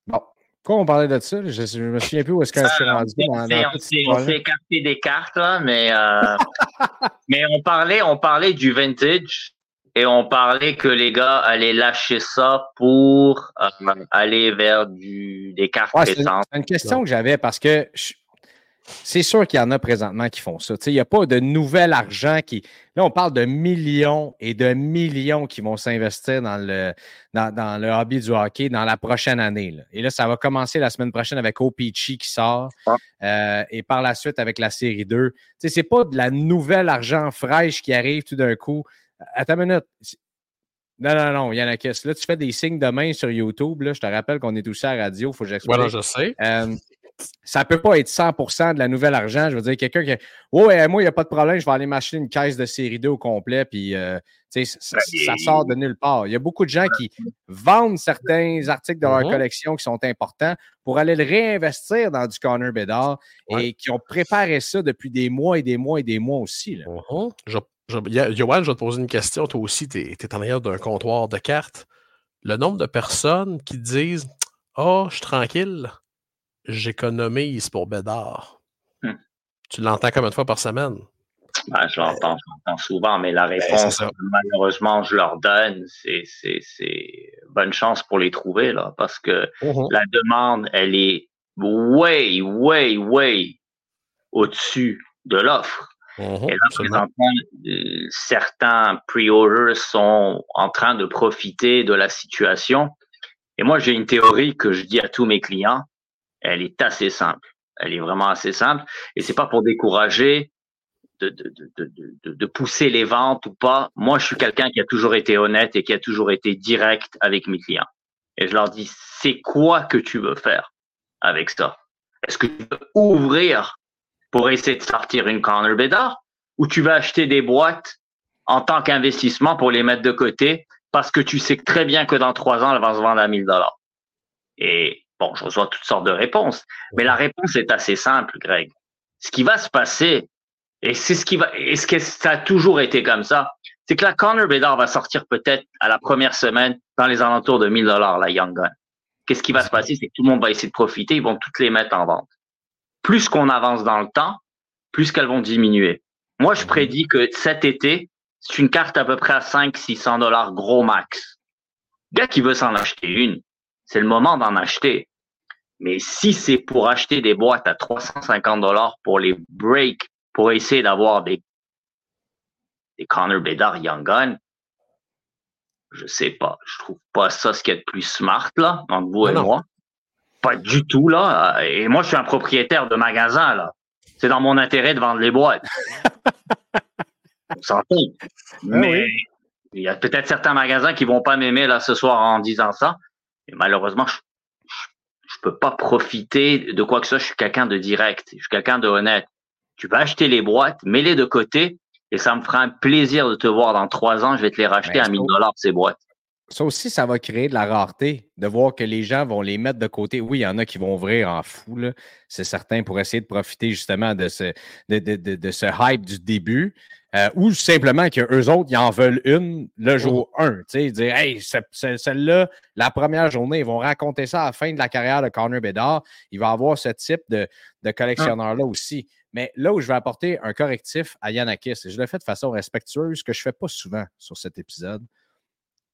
Bon. Pourquoi on parlait de ça? Je, ne me souviens plus où est-ce qu'on s'est rendu. Dans, dans on s'est écarté des cartes, là, mais, euh, mais on, parlait, on parlait du vintage et on parlait que les gars allaient lâcher ça pour euh, aller vers du, des cartes ouais. C'est une, une, question que j'avais parce que je, c'est sûr qu'il y en a présentement qui font ça. il n'y a pas de nouvel argent qui. Là, on parle de millions et de millions qui vont s'investir dans le, dans, dans, le hobby du hockey dans la prochaine année. Là. Et là, ça va commencer la semaine prochaine avec OPC qui sort euh, et par la suite avec la série 2. Ce n'est pas de la nouvelle argent fraîche qui arrive tout d'un coup. Attends une minute. Non, non, non, Yannakis. Là, tu fais des signes de main sur YouTube. Là, je te rappelle qu'on est aussi à la radio. Il faut que j'explique. Voilà, je sais. Euh, ça ne peut pas être 100% de la nouvelle argent. Je veux dire, quelqu'un qui. Ouais, moi, il n'y a pas de problème, je vais aller m'acheter une caisse de série 2 au complet, puis euh, ça, ça, sort de nulle part. Il y a beaucoup de gens qui vendent certains articles de leur Mhm. collection qui sont importants pour aller le réinvestir dans du Connor Bedard Ouais. et qui ont préparé ça depuis des mois et des mois et des mois aussi. Là. Mhm. Je- je vais te poser une question. Toi aussi, tu es, en arrière d'un comptoir de cartes. Le nombre de personnes qui disent Oh, je suis tranquille, j'économise pour Bédard. Hmm. Tu l'entends combien de fois par semaine? Ben, je l'entends, souvent, mais la Ben, réponse, que malheureusement, je leur donne, c'est, c'est, c'est bonne chance pour les trouver, là, parce que la demande, elle est way, way, way au-dessus de l'offre. Mhm, Et là, présentement, euh, certains pre-orders sont en train de profiter de la situation. Et moi, j'ai une théorie que je dis à tous mes clients. Elle est assez simple. Elle est vraiment assez simple. Et c'est pas pour décourager de, pousser les ventes ou pas. Moi, je suis quelqu'un qui a toujours été honnête et qui a toujours été direct avec mes clients. Et je leur dis, c'est quoi que tu veux faire avec ça? Est-ce que tu veux ouvrir pour essayer de sortir une corner Bédard ou tu vas acheter des boîtes en tant qu'investissement pour les mettre de côté parce que tu sais très bien que dans trois ans, elle va se vendre à 1000 dollars? Et bon, je reçois toutes sortes de réponses, mais la réponse est assez simple, Greg. Ce qui va se passer, et c'est ce qui va, et ce que ça a toujours été comme ça, c'est que la corner Bédard va sortir peut-être à la première semaine dans les alentours de 1000 dollars, la Young Gun. Qu'est-ce qui va se passer? C'est que tout le monde va essayer de profiter, ils vont toutes les mettre en vente plus qu'on avance dans le temps, plus qu'elles vont diminuer. Moi, je prédis que cet été, c'est une carte à peu près à 500-600 dollars gros max. Le gars qui veut s'en acheter une, c'est le moment d'en acheter. Mais si c'est pour acheter des boîtes à 350 dollars pour les breaks, pour essayer d'avoir des, des Connor Bedard Young Gun, je sais pas. Je trouve pas ça ce qu'il y a de plus smart, là, entre vous et Non, moi. Pas du tout, là. Et moi, je suis un propriétaire de magasin, là. C'est dans mon intérêt de vendre les boîtes. On s'entend. Mais il y a peut-être certains magasins qui vont pas m'aimer, là, ce soir en disant ça. Et malheureusement, je peux pas profiter de quoi que ce soit. Je suis quelqu'un de direct. Je suis quelqu'un de honnête. Tu vas acheter les boîtes, mets-les de côté, et ça me fera un plaisir de te voir dans trois ans. Je vais te les racheter Ben, à 1000 ça- dollars, ces boîtes. Ça aussi, ça va créer de la rareté, de voir que les gens vont les mettre de côté. Oui, il y en a qui vont ouvrir en fou, c'est certain, pour essayer de profiter justement de ce, de, de- de- de ce hype du début. Euh, ou simplement qu'eux autres, ils en veulent une le jour 1. Tu sais, dire, hey, ce- ce- celle-là, la première journée, ils vont raconter ça à la fin de la carrière de Connor Bedard. Il va avoir ce type de, de collectionneur-là aussi. Mais là où je vais apporter un correctif à Yanakis, et je le fais de façon respectueuse, que je ne fais pas souvent sur cet épisode,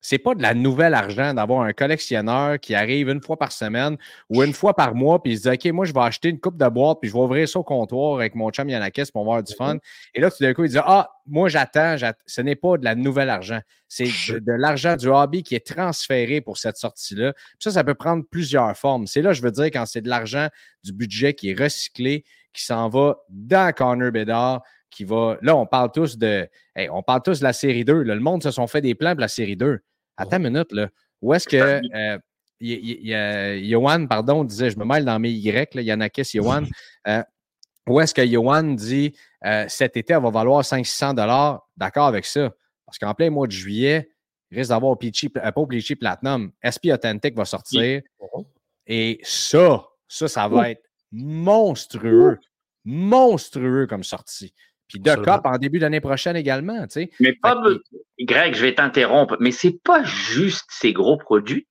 c'est pas de la nouvelle argent d'avoir un collectionneur qui arrive une fois par semaine ou une fois par mois, puis il se dit OK, moi, je vais acheter une coupe de boîte, puis je vais ouvrir ça au comptoir avec mon chum Yanakis pour avoir du fun. Et là, tout d'un coup, il dit Ah, moi, j'attends, j'att- ce n'est pas de la nouvelle argent. C'est de, de l'argent du hobby qui est transféré pour cette sortie-là. Ça, ça peut prendre plusieurs formes. C'est là, je veux dire, quand c'est de l'argent du budget qui est recyclé, qui s'en va dans Connor Bedard, qui va. Là, on parle tous de. hey, on parle tous de la série 2. là. Le monde se sont fait des plans pour la série 2. Attends une minute, là. Où est-ce que. euh, euh, Yohan, pardon, disait, je me mêle dans mes Y, là, Yanakis, Yohan. Euh, où est-ce que Yohan dit euh, cet été, elle va valoir 500 D'accord avec ça. Parce qu'en plein mois de juillet, il risque d'avoir Peachy, euh, pas Peachy Platinum. SP Authentic va sortir. Et ça, ça, ça va être monstrueux. Monstrueux comme sortie. Puis de. Cop en début d'année prochaine également, tu sais. Mais pas que- Greg, je vais t'interrompre, mais c'est pas juste ces gros produits.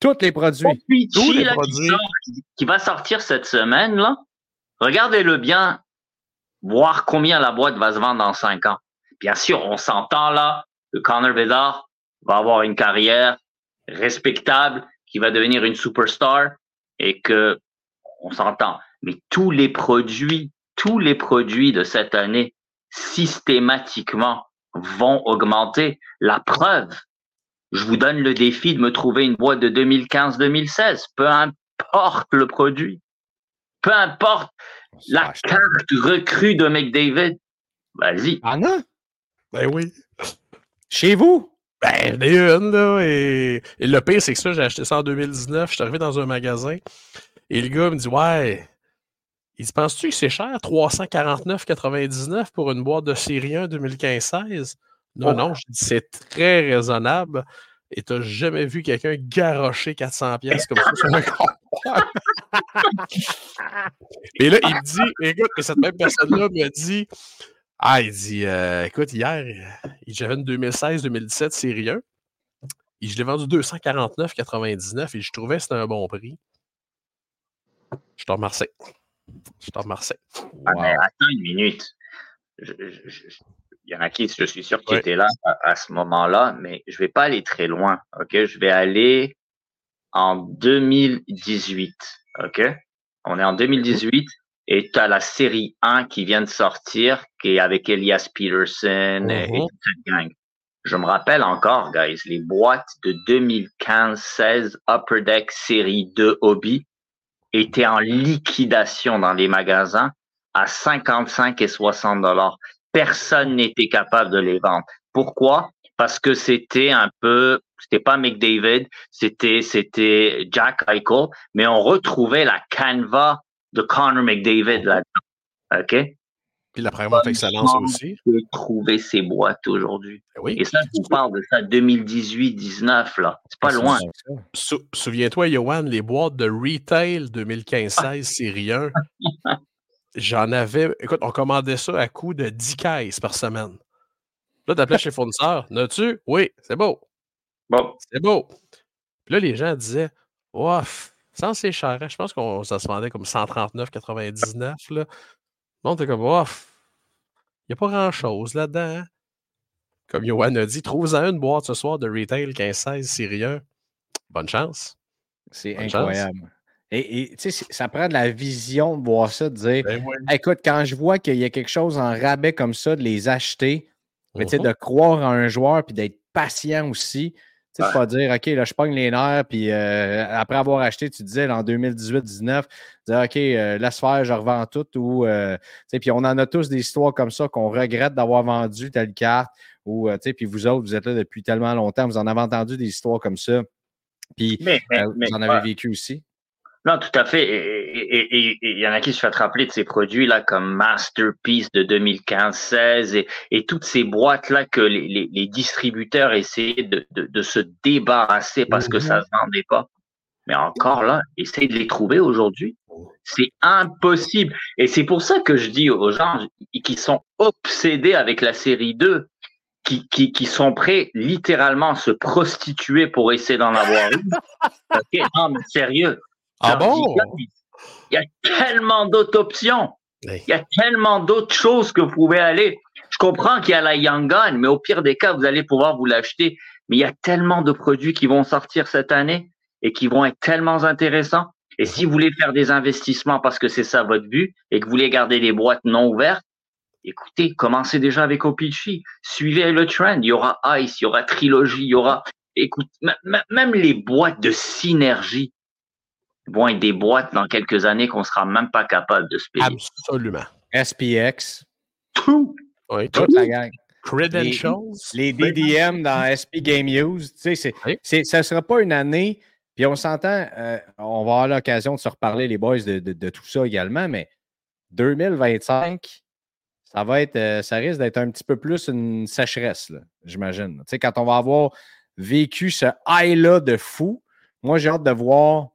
Tous les produits. Tous les là, qui, produits. sort, qui va sortir cette semaine, là, regardez-le bien, voir combien la boîte va se vendre dans cinq ans. Bien sûr, on s'entend là que Connor Bedard va avoir une carrière respectable, qui va devenir une superstar et que on s'entend. Mais tous les produits, tous les produits de cette année systématiquement vont augmenter. La preuve, je vous donne le défi de me trouver une boîte de 2015-2016, peu importe le produit, peu importe la carte recrue de McDavid. Vas-y. Ah non? Ben oui. Chez vous? Ben, j'en ai une, là. Et, et le pire, c'est que ça, j'ai acheté ça en 2019. Je suis arrivé dans un magasin. Et le gars me dit Ouais, il dit Penses-tu que c'est cher 349,99 pour une boîte de série 1 2015-16 Non, Oh. non, je dis C'est très raisonnable. Et t'as jamais vu quelqu'un garrocher 400 pièces comme ça sur un comptoir. Et là, il me dit, écoute, et cette même personne-là me dit, ah, il dit, euh, écoute, hier, il- j'avais une 2016-2017 série 1. Et je l'ai vendu 249,99 et je trouvais que c'était un bon prix. Je te remercie. Je te remercie. Ah, mais Wow. attends une minute. Je- je- je- il y en a qui, je suis sûr, qui Ouais. étaient là à, à ce moment-là, mais je vais pas aller très loin. Ok, je vais aller en 2018. Ok, on est en 2018 et tu as la série 1 qui vient de sortir, qui est avec Elias Peterson et, et Mhm. toute cette gang. Je me rappelle encore, guys, les boîtes de 2015-16 Upper Deck série 2 Hobby étaient en liquidation dans les magasins à 55 et 60 dollars. Personne n'était capable de les vendre. Pourquoi? Parce que c'était un peu, c'était pas McDavid, c'était, c'était Jack Eichel, mais on retrouvait la canva de Connor McDavid là-dedans. OK? Puis la première excellence aussi. Je peux trouver ces boîtes aujourd'hui. Ben Oui. Et ça, je vous parle de ça 2018-19, là. C'est pas loin. Sou- Souviens-toi, Johan, les boîtes de retail 2015-16 série 1, j'en avais. Écoute, on commandait ça à coût de 10 caisses par semaine. Là, t'appelais chez fournisseur. N'as-tu? Oui, c'est beau. Bon, C'est beau. Puis là, les gens disaient, ouf, ça c'est cher. hein. Je pense qu'on ça se vendait comme 139,99. Monde était comme, ouf, il n'y a pas grand-chose là-dedans. hein. Comme Johan a dit, trouve-en une boîte ce soir de retail 15-16 série 1. Bonne chance. C'est chance. incroyable. Et, tu sais, ça prend de la vision de voir ça, de dire Ben oui. écoute, quand je vois qu'il y a quelque chose en rabais comme ça, de les acheter, mais tu sais, Mhm. de croire en un joueur puis d'être patient aussi. Tu sais, Ouais. pas dire, OK, là, je pogne les nerfs, puis euh, après avoir acheté, tu disais en 2018-19, dire, OK, euh, laisse faire, je revends tout. Ou, euh, tu sais, puis on en a tous des histoires comme ça qu'on regrette d'avoir vendu telle carte. Ou, euh, tu sais, puis vous autres, vous êtes là depuis tellement longtemps, vous en avez entendu des histoires comme ça. Puis mais, mais, mais- vous en ouais. avez vécu aussi. Non, tout à fait. Et- il y en a qui se fait rappeler de ces produits-là comme Masterpiece de 2015-16 et, et toutes ces boîtes-là que les, les- les distributeurs essayaient de, de- de se débarrasser parce que ça ne se vendait pas. Mais encore là, essayez de les trouver aujourd'hui. C'est impossible. Et c'est pour ça que je dis aux gens qui sont obsédés avec la série 2, qui, qui, qui sont prêts littéralement à se prostituer pour essayer d'en avoir une. Non, mais sérieux. Ah bon? Il y a tellement d'autres options. Oui. Il y a tellement d'autres choses que vous pouvez aller. Je comprends qu'il y a la Young Gun, mais au pire des cas, vous allez pouvoir vous l'acheter. Mais il y a tellement de produits qui vont sortir cette année et qui vont être tellement intéressants. Et si vous voulez faire des investissements parce que c'est ça votre but et que vous voulez garder des boîtes non ouvertes, écoutez, commencez déjà avec Opichi. Suivez le trend. Il y aura Ice, il y aura Trilogy, il y aura, écoute, même les boîtes de synergie vont être des boîtes dans quelques années qu'on sera même pas capable de se payer. Absolument. SPX, Tout. Oui, tout. toute la gang. Credentials. Les DDM dans SP Game Use, tu sais, c'est, Oui. c'est- ça ne sera pas une année. Puis on s'entend, euh, on va avoir l'occasion de se reparler, les boys, de, de- de tout ça également, mais 2025, ça va être, euh, ça risque d'être un petit peu plus une sécheresse, là, j'imagine. Tu sais, quand on va avoir vécu ce high-là de fou, moi, j'ai hâte de voir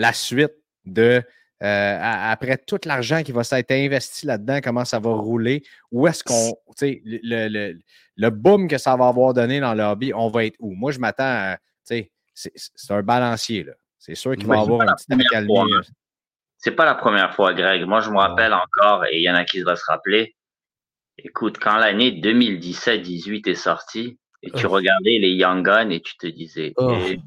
la suite de. euh, après tout l'argent qui va s'être investi là-dedans, comment ça va rouler, où est-ce qu'on, tu sais, le, le, le- boom que ça va avoir donné dans le hobby, on va être où? Moi, je m'attends à, tu sais, c'est, c'est un balancier, là. C'est sûr qu'il va y Oui, c'est avoir un petit accalmie. C'est pas la première fois, Greg. Moi, je me rappelle encore, et il y en a qui va se rappeler. Écoute, quand l'année 2017-18 est sortie, et tu Oh. regardais les Young Guns et tu te disais, Oh. eh,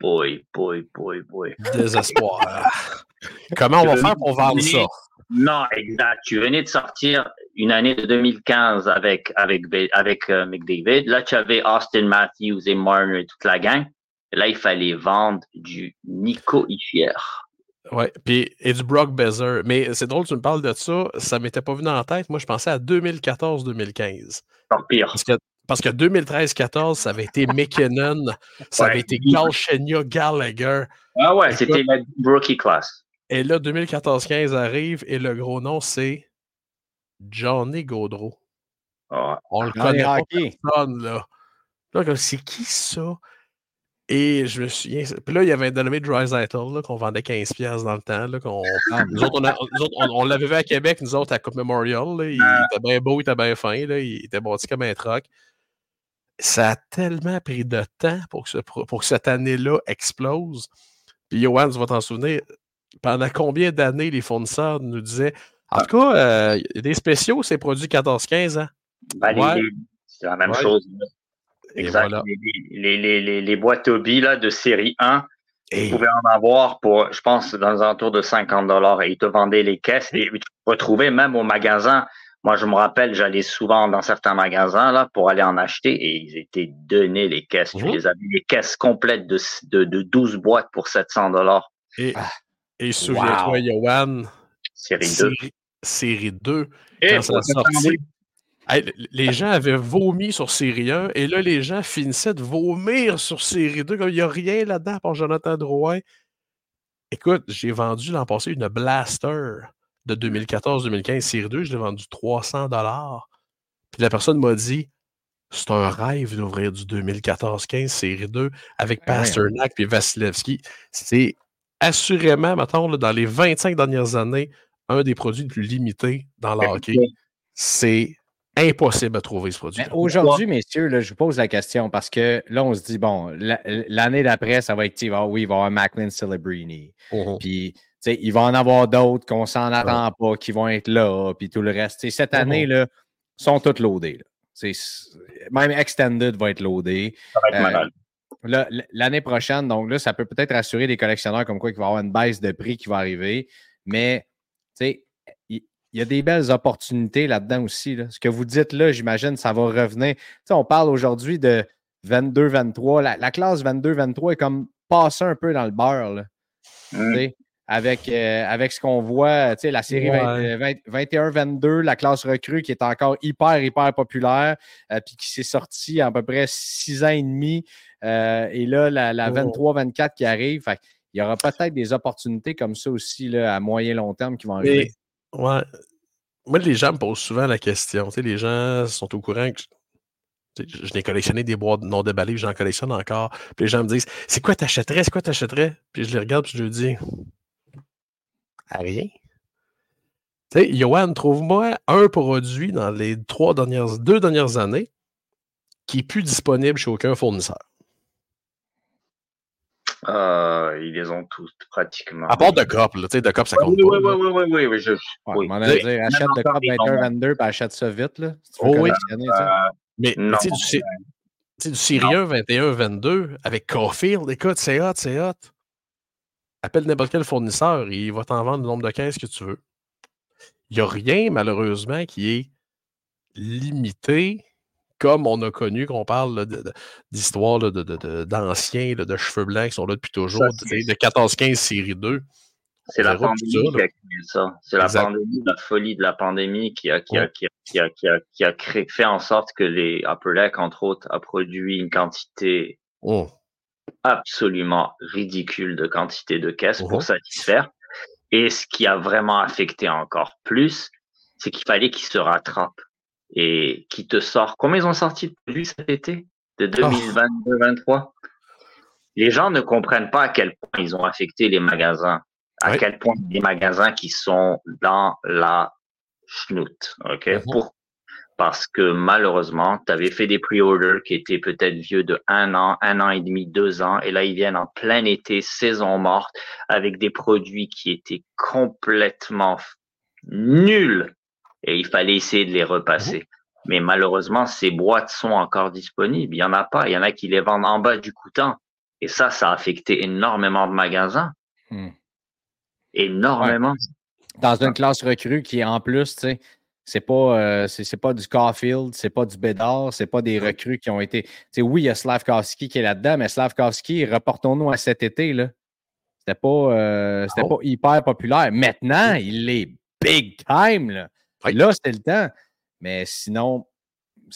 boy, boy, boy, boy. Désespoir. Comment on va faire pour vendre ça? Non, exact. Tu venais de sortir une année de 2015 avec, avec, avec euh, McDavid. Là, tu avais Austin Matthews et Marner et toute la gang. Et là, il fallait vendre du Nico Ischier. Ouais, puis et du Brock Bezer. Mais c'est drôle, tu me parles de ça, ça m'était pas venu en tête. Moi, je pensais à 2014-2015. Encore pire. Parce que, Parce que 2013-14, ça avait été McKinnon, ça avait été Galchenia Gallagher. Ah ouais, c'était la rookie class. Et là, 2014-15 arrive et le gros nom, c'est Johnny Gaudreau. Ah. On le connaît pas personne, là. Là, comme, c'est qui ça? Et je me souviens. Puis là, il y avait un dénommé Drysaitl, là, qu'on vendait 15$ dans le temps. Là, qu'on, Ah, nous autres, on, a- nous autres, on- on l'avait vu à Québec, nous autres, à Coupe Memorial. là. il Ah. était bien beau, il était bien fin. Là, il était bâti comme un troc. Ça a tellement pris de temps pour que, ce pro- pour que cette année-là explose. Puis, Johan, tu vas t'en souvenir, pendant combien d'années les fournisseurs nous disaient En tout cas, euh, il y a des spéciaux, c'est produit 14-15 ans. Ouais. les- c'est la même Ouais. chose. Exact. voilà. Les, les, les, les, les boîtes là, de série 1, Et- tu pouvais en avoir pour, je pense, dans un tour de 50 dollars et ils te vendaient les caisses et tu retrouvais même au magasin. Moi, je me rappelle, j'allais souvent dans certains magasins là pour aller en acheter et ils étaient donnés les caisses. Tu Mhm. les avais les caisses complètes de, de, de 12 boîtes pour 700 dollars. Et, Ah. et souviens-toi, Wow. Johan, Série 2. série, série 2, Et quand ça sorti, hey, les gens avaient vomi sur série 1 et là, les gens finissaient de vomir sur série 2. Comme il n'y a rien là-dedans pour Jonathan Drouin. Écoute, j'ai vendu l'an passé une Blaster de 2014-2015 série 2. Je l'ai vendu 300 Puis la personne m'a dit c'est un rêve d'ouvrir du 2014-15 série 2 avec ouais. Pasternak puis Vasilevski. C'est assurément, mettons, là, dans les 25 dernières années, un des produits les plus limités dans le hockey. C'est impossible à trouver ce produit. Mais aujourd'hui, messieurs, là, je vous pose la question parce que là, on se dit, bon, la- l'année d'après, ça va être, ah oui, il va y avoir Macklin Celebrini. Puis, il va en avoir d'autres qu'on s'en attend pas, qui vont être là, puis tout le reste. Cette année, là, sont toutes loadées. Même Extended va être loadé. Euh, L'année prochaine, donc là, ça peut peut-être rassurer les collectionneurs comme quoi qu'il va y avoir une baisse de prix qui va arriver. Mais, il y, a des belles opportunités là-dedans aussi. là. Ce que vous dites là, j'imagine, ça va revenir. On parle aujourd'hui de 22-23. La, la classe 22-23 est comme passée un peu dans le beurre. là. Mm. Avec, euh, avec ce qu'on voit, tu sais, la série Ouais. 21-22, la classe recrue qui est encore hyper, hyper populaire, euh, puis qui s'est sortie à peu près six ans et demi. Euh, et là, la, la Oh. 23-24 qui arrive. Fait, il y aura peut-être des opportunités comme ça aussi là, à moyen long terme qui vont arriver. Ouais. Moi, les gens me posent souvent la question. Tu sais, les gens sont au courant que sais, je je n'ai collectionné des boîtes non déballées, j'en collectionne encore. Puis les gens me disent C'est quoi t'achèterais C'est quoi t'achèterais Puis je les regarde, puis je leur dis À rien. Tu sais, Johan, trouve-moi un produit dans les trois dernières, deux dernières années qui est plus disponible chez aucun fournisseur. Euh, ils les ont tous pratiquement. À part de Cop, là. Tu sais, de Cop, ça compte oui, pas. oui, oui, oui, oui, oui, je- Ouais, oui. dire, achète de Cop des 21-22 puis achète ça vite. Là, si tu veux Oh oui. sais. Euh, Mais, Non. tu sais, du, sé- tu sais, du Série 1, 21, 22, avec Caulfield, écoute, c'est hot, c'est hot. Appelle n'importe quel fournisseur, il va t'en vendre le nombre de caisses que tu veux. Il n'y a rien, malheureusement, qui est limité, comme on a connu, qu'on parle de- d'histoire de, d'anciens, de cheveux blancs qui sont là depuis toujours, Ça, de 14-15 série 2. C'est la pandémie qui a créé ça. C'est la pandémie, la folie de la pandémie qui a, qui qui qui fait en sorte que les Deck, entre autres, a produit une quantité Oh. Absolument ridicule de quantité de caisses pour satisfaire. Et ce qui a vraiment affecté encore plus, c'est qu'il fallait qu'ils se rattrapent et qu'ils te sortent. Combien ils ont sorti de produits cet été? De 2022-23 Les gens ne comprennent pas à quel point ils ont affecté les magasins, à quel point des magasins qui sont dans la schnout. OK? Pour, parce que malheureusement, tu avais fait des pre-orders qui étaient peut-être vieux de un an, un an et demi, deux ans, et là, ils viennent en plein été, saison morte, avec des produits qui étaient complètement nuls, et il fallait essayer de les repasser. Mais malheureusement, ces boîtes sont encore disponibles. Il y en a pas. Il y en a qui les vendent en bas du coûtant. Et ça, ça a affecté énormément de magasins. Hmm. Énormément. Dans une classe recrue qui, en plus, tu sais, c'est pas, euh, c'est c'est pas du Caulfield, c'est pas du Bédard, c'est pas des recrues qui ont été. oui, il y a Slavkovski qui est là-dedans, mais Slavkovski, reportons-nous à cet été, là. C'était pas, euh, c'était Oh. pas hyper populaire. Maintenant, il est big time, là. Oui. Là, c'était le temps. Mais sinon,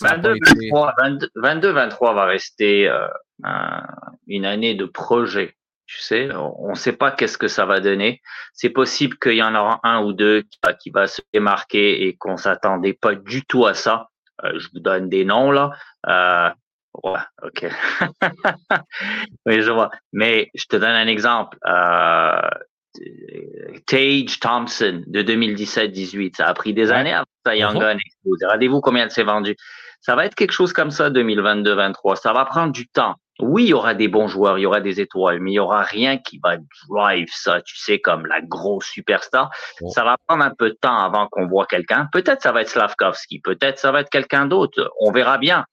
22-23 va rester euh, une année de projet. Tu sais, on ne sait pas qu'est-ce que ça va donner. C'est possible qu'il y en aura un ou deux qui, qui va se démarquer et qu'on s'attendait pas du tout à ça. Euh, je vous donne des noms là. Euh, ouais, ok. oui, je vois. Mais je te donne un exemple. Euh, Tage Thompson de 2017-18. Ça a pris des années avant que ça Young Gun explose. Regardez-vous combien de s'est vendu. Ça va être quelque chose comme ça 2022-23. Ça va prendre du temps. Oui, il y aura des bons joueurs, il y aura des étoiles, mais il y aura rien qui va drive ça, tu sais, comme la grosse superstar. Ça va prendre un peu de temps avant qu'on voit quelqu'un. Peut-être ça va être Slavkovski, peut-être ça va être quelqu'un d'autre. On verra bien.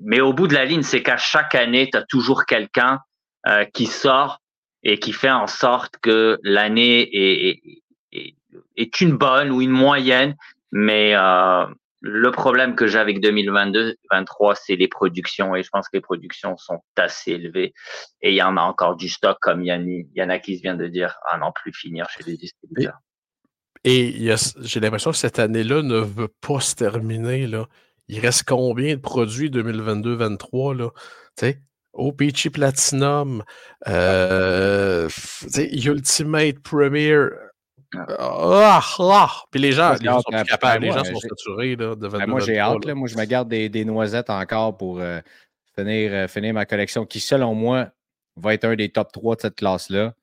Mais au bout de la ligne, c'est qu'à chaque année, tu as toujours quelqu'un euh, qui sort et qui fait en sorte que l'année est, est, est, une bonne ou une moyenne, mais euh, le problème que j'ai avec 2022-23, c'est les productions et je pense que les productions sont assez élevées et il y en a encore du stock comme Yanakis vient de dire à n'en plus finir chez les distributeurs. Et, j'ai l'impression que cette année-là ne veut pas se terminer. Il reste combien de produits 2022-23? Là? OPC Platinum, euh, Ultimate Premier, ah, ah! Puis les gens, les gens sont capables, les gens sont saturés là, de ben, Moi, j'ai hâte. Là. Moi, je me garde des, des noisettes encore pour euh, finir, euh, finir ma collection qui, selon moi, va être un des top 3 de cette classe-là.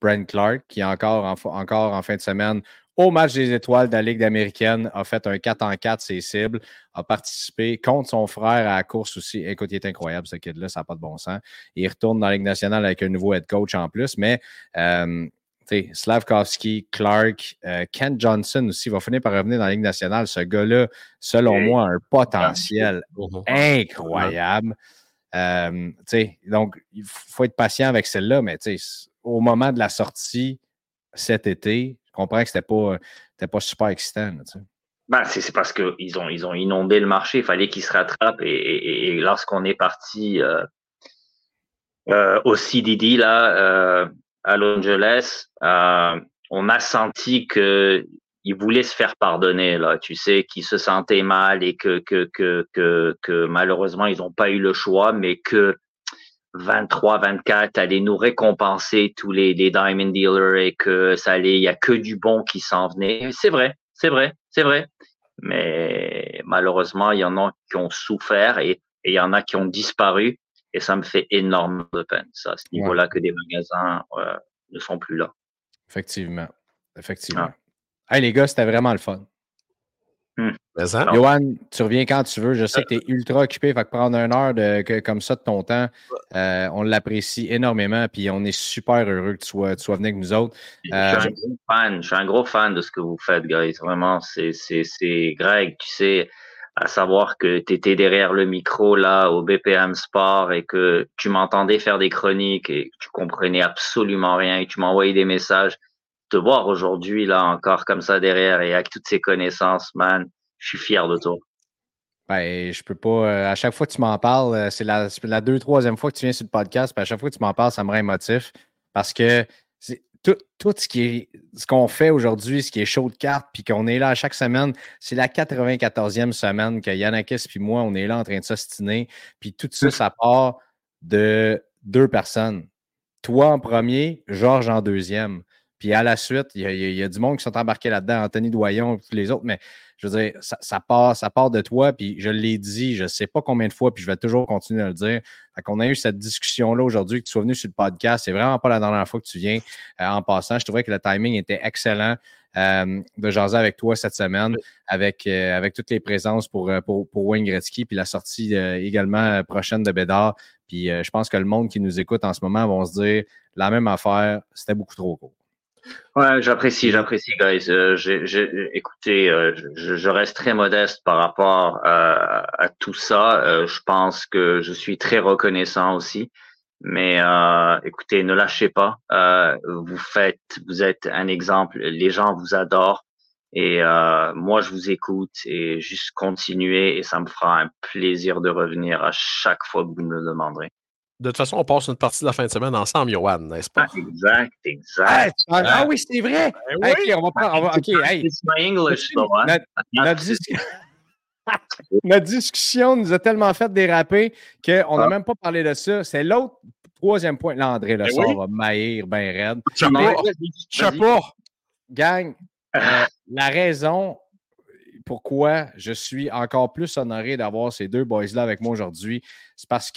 Brent Clark, qui encore en, encore en fin de semaine, au match des étoiles de la Ligue américaine, a fait un 4 en 4 ses cibles, a participé contre son frère à la course aussi. Écoute, il est incroyable, ce kid-là, ça n'a pas de bon sens. Il retourne dans la Ligue nationale avec un nouveau head coach en plus, mais euh, Slavkovski, Clark, euh, Ken Johnson aussi va finir par revenir dans la Ligue nationale. Ce gars-là, selon moi, a un potentiel incroyable. Euh, donc, il faut être patient avec celle-là, mais au moment de la sortie cet été, je comprends que ce n'était pas, pas super excitant. Ben, c'est parce qu'ils ont, ils ont inondé le marché, il fallait qu'ils se rattrapent. Et, lorsqu'on est parti euh, au CDD, là, à Los Angeles, euh, on a senti que il voulait se faire pardonner là, tu sais, qu'il se sentait mal et que que que que, que malheureusement ils n'ont pas eu le choix, mais que 23, 24 allait nous récompenser tous les, les diamond dealers et que ça allait, il y a que du bon qui s'en venait. C'est vrai, c'est vrai, c'est vrai. Mais malheureusement, il y en a qui ont souffert et il y en a qui ont disparu. Et ça me fait énormément de peine, ça, à ce niveau-là, que des magasins euh, ne sont plus là. Effectivement. Effectivement. Ah. Hey, les gars, c'était vraiment le fun. Johan, tu reviens quand tu veux. Je sais que tu es ultra occupé. Fait que prendre une heure de, comme ça de ton temps, euh, on l'apprécie énormément. Puis on est super heureux que tu sois, tu sois venu avec nous autres. je, suis un euh, gros fan, je suis un gros fan de ce que vous faites, guys. Vraiment, c'est Greg, tu sais à savoir que tu étais derrière le micro là au BPM Sport et que tu m'entendais faire des chroniques et que tu comprenais absolument rien et tu m'envoyais des messages. Te voir aujourd'hui là encore comme ça derrière et avec toutes ces connaissances, man, je suis fier de toi. Ben, je peux pas. Euh, à chaque fois que tu m'en parles, euh, c'est la, la deux, troisième fois que tu viens sur le podcast. À chaque fois que tu m'en parles, ça me rend émotif parce que tout, ce qui est ce qu'on fait aujourd'hui, ce qui est chaud de carte, puis qu'on est là chaque semaine, c'est la 94e semaine que Yannakis puis moi, on est là en train de s'ostiner. Puis tout ça, ça part de deux personnes. Toi en premier, Georges en deuxième. Puis à la suite, il y, a, du monde qui sont embarqués là-dedans, Anthony Doyon et tous les autres, mais je veux dire, ça, part, ça part de toi, puis je l'ai dit, je ne sais pas combien de fois, puis je vais toujours continuer à le dire. Fait qu'on a eu cette discussion-là aujourd'hui, que tu sois venu sur le podcast. C'est vraiment pas la dernière fois que tu viens euh, en passant. Je trouvais que le timing était excellent euh, de jaser avec toi cette semaine, avec, euh, avec toutes les présences pour, pour, pour Wayne Gretzky, puis la sortie également prochaine de Bédard. Puis je pense que le monde qui nous écoute en ce moment vont se dire la même affaire, c'était beaucoup trop court. Ouais, j'apprécie, j'apprécie, guys. Euh, écoutez, euh, je, reste très modeste par rapport à, tout ça. Euh, je pense que je suis très reconnaissant aussi. Mais écoutez, ne lâchez pas. vous faites, vous êtes un exemple. Les gens vous adorent. Et moi, je vous écoute et juste continuer et ça me fera un plaisir de revenir à chaque fois que vous me le demanderez de toute façon, on passe une partie de la fin de semaine ensemble, Johan, n'est-ce pas? Ah, exact, exact. Ah, ah oui, c'est vrai. Ben OK, on va prendre. OK, hey. It's my English, though, hein? Notre discussion nous a tellement fait déraper qu'on n'a Ah. même pas parlé de ça. C'est l'autre troisième point. Là, André, le Ben sort oui. va maillir bien raide. Chapeau. Gang, euh, la raison pourquoi je suis encore plus honoré d'avoir ces deux boys-là avec moi aujourd'hui, c'est parce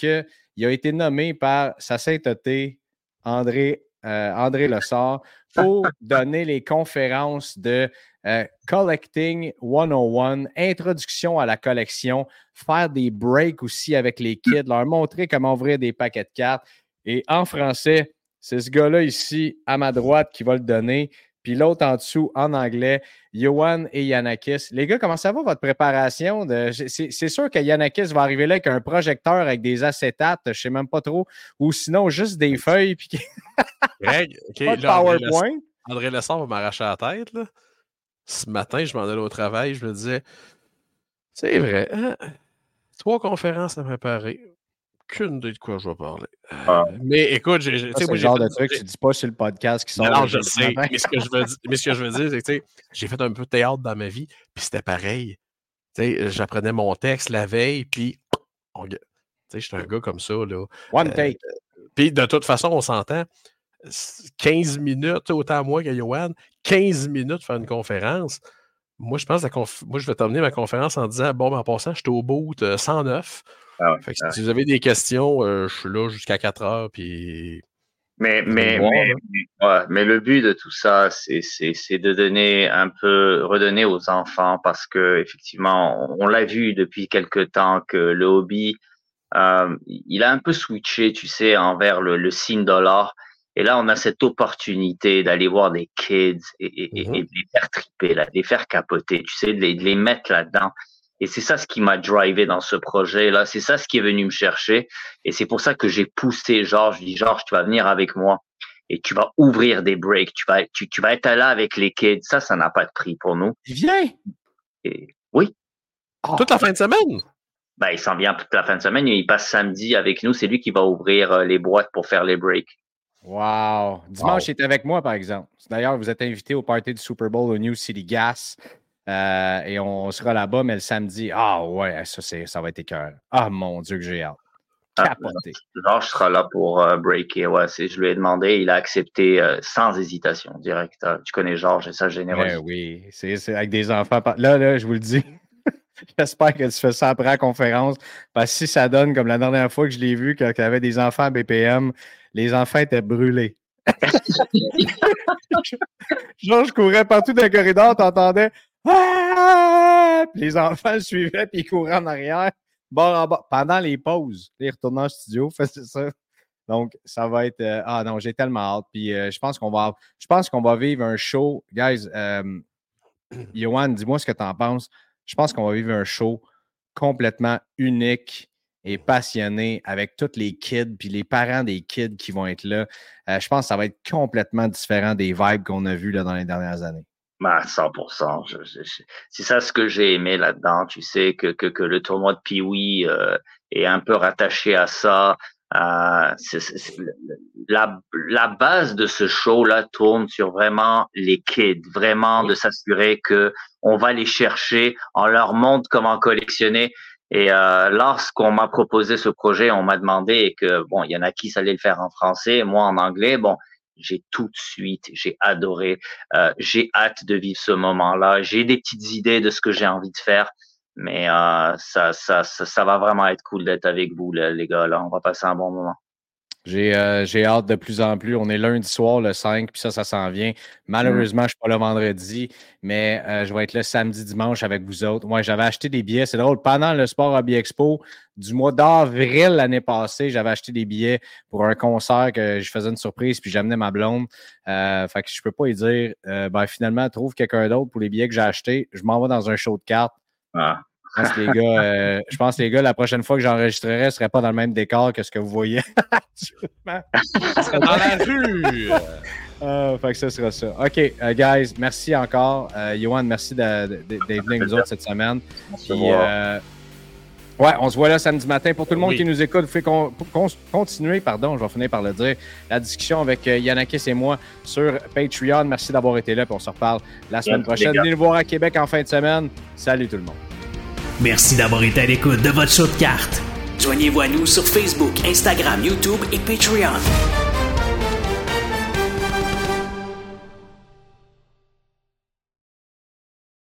qu'il a été nommé par sa sainteté, André, euh, André Lessard, pour donner les conférences de euh, Collecting 101, introduction à la collection, faire des breaks aussi avec les kids, leur montrer comment ouvrir des paquets de cartes. Et en français, c'est ce gars-là ici à ma droite qui va le donner. Puis l'autre en dessous, en anglais, Johan et Yanakis. Les gars, comment ça va votre préparation? de- C'est sûr que Yanakis va arriver là avec un projecteur avec des acétates, je ne sais même pas trop, ou sinon juste des feuilles puis Greg, pas de là, PowerPoint. André Lessard va m'arracher la tête. Là. Ce matin, je m'en allais au travail, je me disais, c'est vrai, hein, trois conférences à préparer. Qu'une idée de quoi je vais parler. Euh, Ah. Mais écoute, j'ai. C'est le genre de truc que tu dis pas sur le podcast qui sort. Non, je sais. Mais ce que je veux dire, mais ce que je veux dire, c'est que j'ai fait un peu de théâtre dans ma vie, puis c'était pareil. Sais, j'apprenais mon texte la veille, puis on- tu sais, j'étais un gars comme ça, là. One Euh, take. Puis de toute façon, on s'entend. c- 15 minutes, autant moi que Johan, 15 minutes faire une conférence. Moi, je pense que moi, je vais terminer ma conférence en disant Bon, ben, en passant, je suis au bout de 109. Ah ouais, Fait que ah si vous avez des questions, euh, je suis là jusqu'à 4 heures. Puis Mais, mais, voir, mais, mais- ouais, mais le but de tout ça, c'est, de donner un peu, redonner aux enfants parce que effectivement, on, on l'a vu depuis quelque temps que le hobby, euh, il a un peu switché, tu sais, envers le, le signe dollar. Et là, on a cette opportunité d'aller voir des kids et, Mhm. et de les faire triper, là, de les faire capoter, tu sais, de les, de les mettre là-dedans. Et c'est ça ce qui m'a drivé dans ce projet-là. C'est ça ce qui est venu me chercher. Et c'est pour ça que j'ai poussé Georges. Je dis, Georges, tu vas venir avec moi et tu vas ouvrir des breaks. Tu vas, tu, tu vas être là avec les kids. Ça, ça n'a pas de prix pour nous. Il vient. Et oui, toute la fin de semaine? ben, il s'en vient toute la fin de semaine. Il passe samedi avec nous. C'est lui qui va ouvrir euh, les boîtes pour faire les breaks. Wow. Dimanche, il est avec moi, par exemple. D'ailleurs, vous êtes invité au party du Super Bowl au New City Gas. Euh, et on sera là-bas, mais le samedi. Ah ouais, ça, c'est, ça va être écœurant. Ah mon Dieu, que j'ai hâte. Ah, Capoté. Georges sera là pour euh, breaker. Ouais, je lui ai demandé. Il a accepté euh, sans hésitation, direct. Euh, tu connais Georges et sa Ben générosité. oui, c'est, c'est avec des enfants. Là, là, je vous le dis. J'espère que tu fais ça après la conférence. Parce que si ça donne comme la dernière fois que je l'ai vu, quand il y avait des enfants à BPM, les enfants étaient brûlés. Genre, je courais partout dans le corridor, t'entendais Les enfants le suivaient, puis ils couraient en arrière, bord en bord, pendant les pauses. Ils retournaient en studio, faisaient ça. Donc, ça va être. euh, ah non, j'ai tellement hâte. Puis euh, je pense qu'on va, je pense qu'on va vivre un show. Guys, euh, Johan, dis-moi ce que tu en penses. Je pense qu'on va vivre un show complètement unique et passionné avec tous les kids puis les parents des kids qui vont être là. Euh, je pense que ça va être complètement différent des vibes qu'on a vues là, dans les dernières années. Ben, 100%. Je, je- je- c'est ça ce que j'ai aimé là-dedans. Tu sais que, que, le tournoi de Pee-Wee euh, est un peu rattaché à ça. La, la base de ce show-là tourne sur vraiment les kids, vraiment de s'assurer que on va les chercher, on leur montre comment collectionner. Et euh, lorsqu'on m'a proposé ce projet, on m'a demandé que bon, il y en a qui allait le faire en français, moi en anglais. Bon, j'ai tout de suite, j'ai adoré. Euh, j'ai hâte de vivre ce moment-là. J'ai des petites idées de ce que j'ai envie de faire, mais euh, ça, ça, ça, ça va vraiment être cool d'être avec vous, les gars. Là, on va passer un bon moment. J'ai euh, j'ai hâte de plus en plus. On est lundi soir, le 5, puis ça, ça s'en vient. Malheureusement, je ne suis pas là vendredi, mais euh, je vais être là samedi, dimanche avec vous autres. Moi, j'avais acheté des billets. C'est drôle. Pendant le Sport Hobby Expo du mois d'avril l'année passée, j'avais acheté des billets pour un concert que je faisais une surprise, puis j'amenais ma blonde. Euh, fait que je peux pas lui dire, ben, finalement, trouve quelqu'un d'autre pour les billets que j'ai achetés. Je m'en vais dans un show de cartes. Ah. Je pense, les gars, euh, je pense, les gars, la prochaine fois que j'enregistrerai, ce ne serait pas dans le même décor que ce que vous voyez actuellement. Dans la rue! Euh, fait que ça sera ça. OK, euh, guys, merci encore. Euh, Johan, merci d'être venu avec nous autres cette semaine. Puis, euh, ouais, on se voit là samedi matin. Pour tout le monde Oui. qui nous écoute, vous pouvez con- con- continuer, pardon, je vais finir par le dire, la discussion avec euh, Yannakis et moi sur Patreon. Merci d'avoir été là, puis on se reparle la semaine prochaine. Venez nous voir à Québec en fin de semaine. Salut tout le monde. Merci d'avoir été à l'écoute de votre show de cartes. Joignez-vous à nous sur Facebook, Instagram, YouTube et Patreon.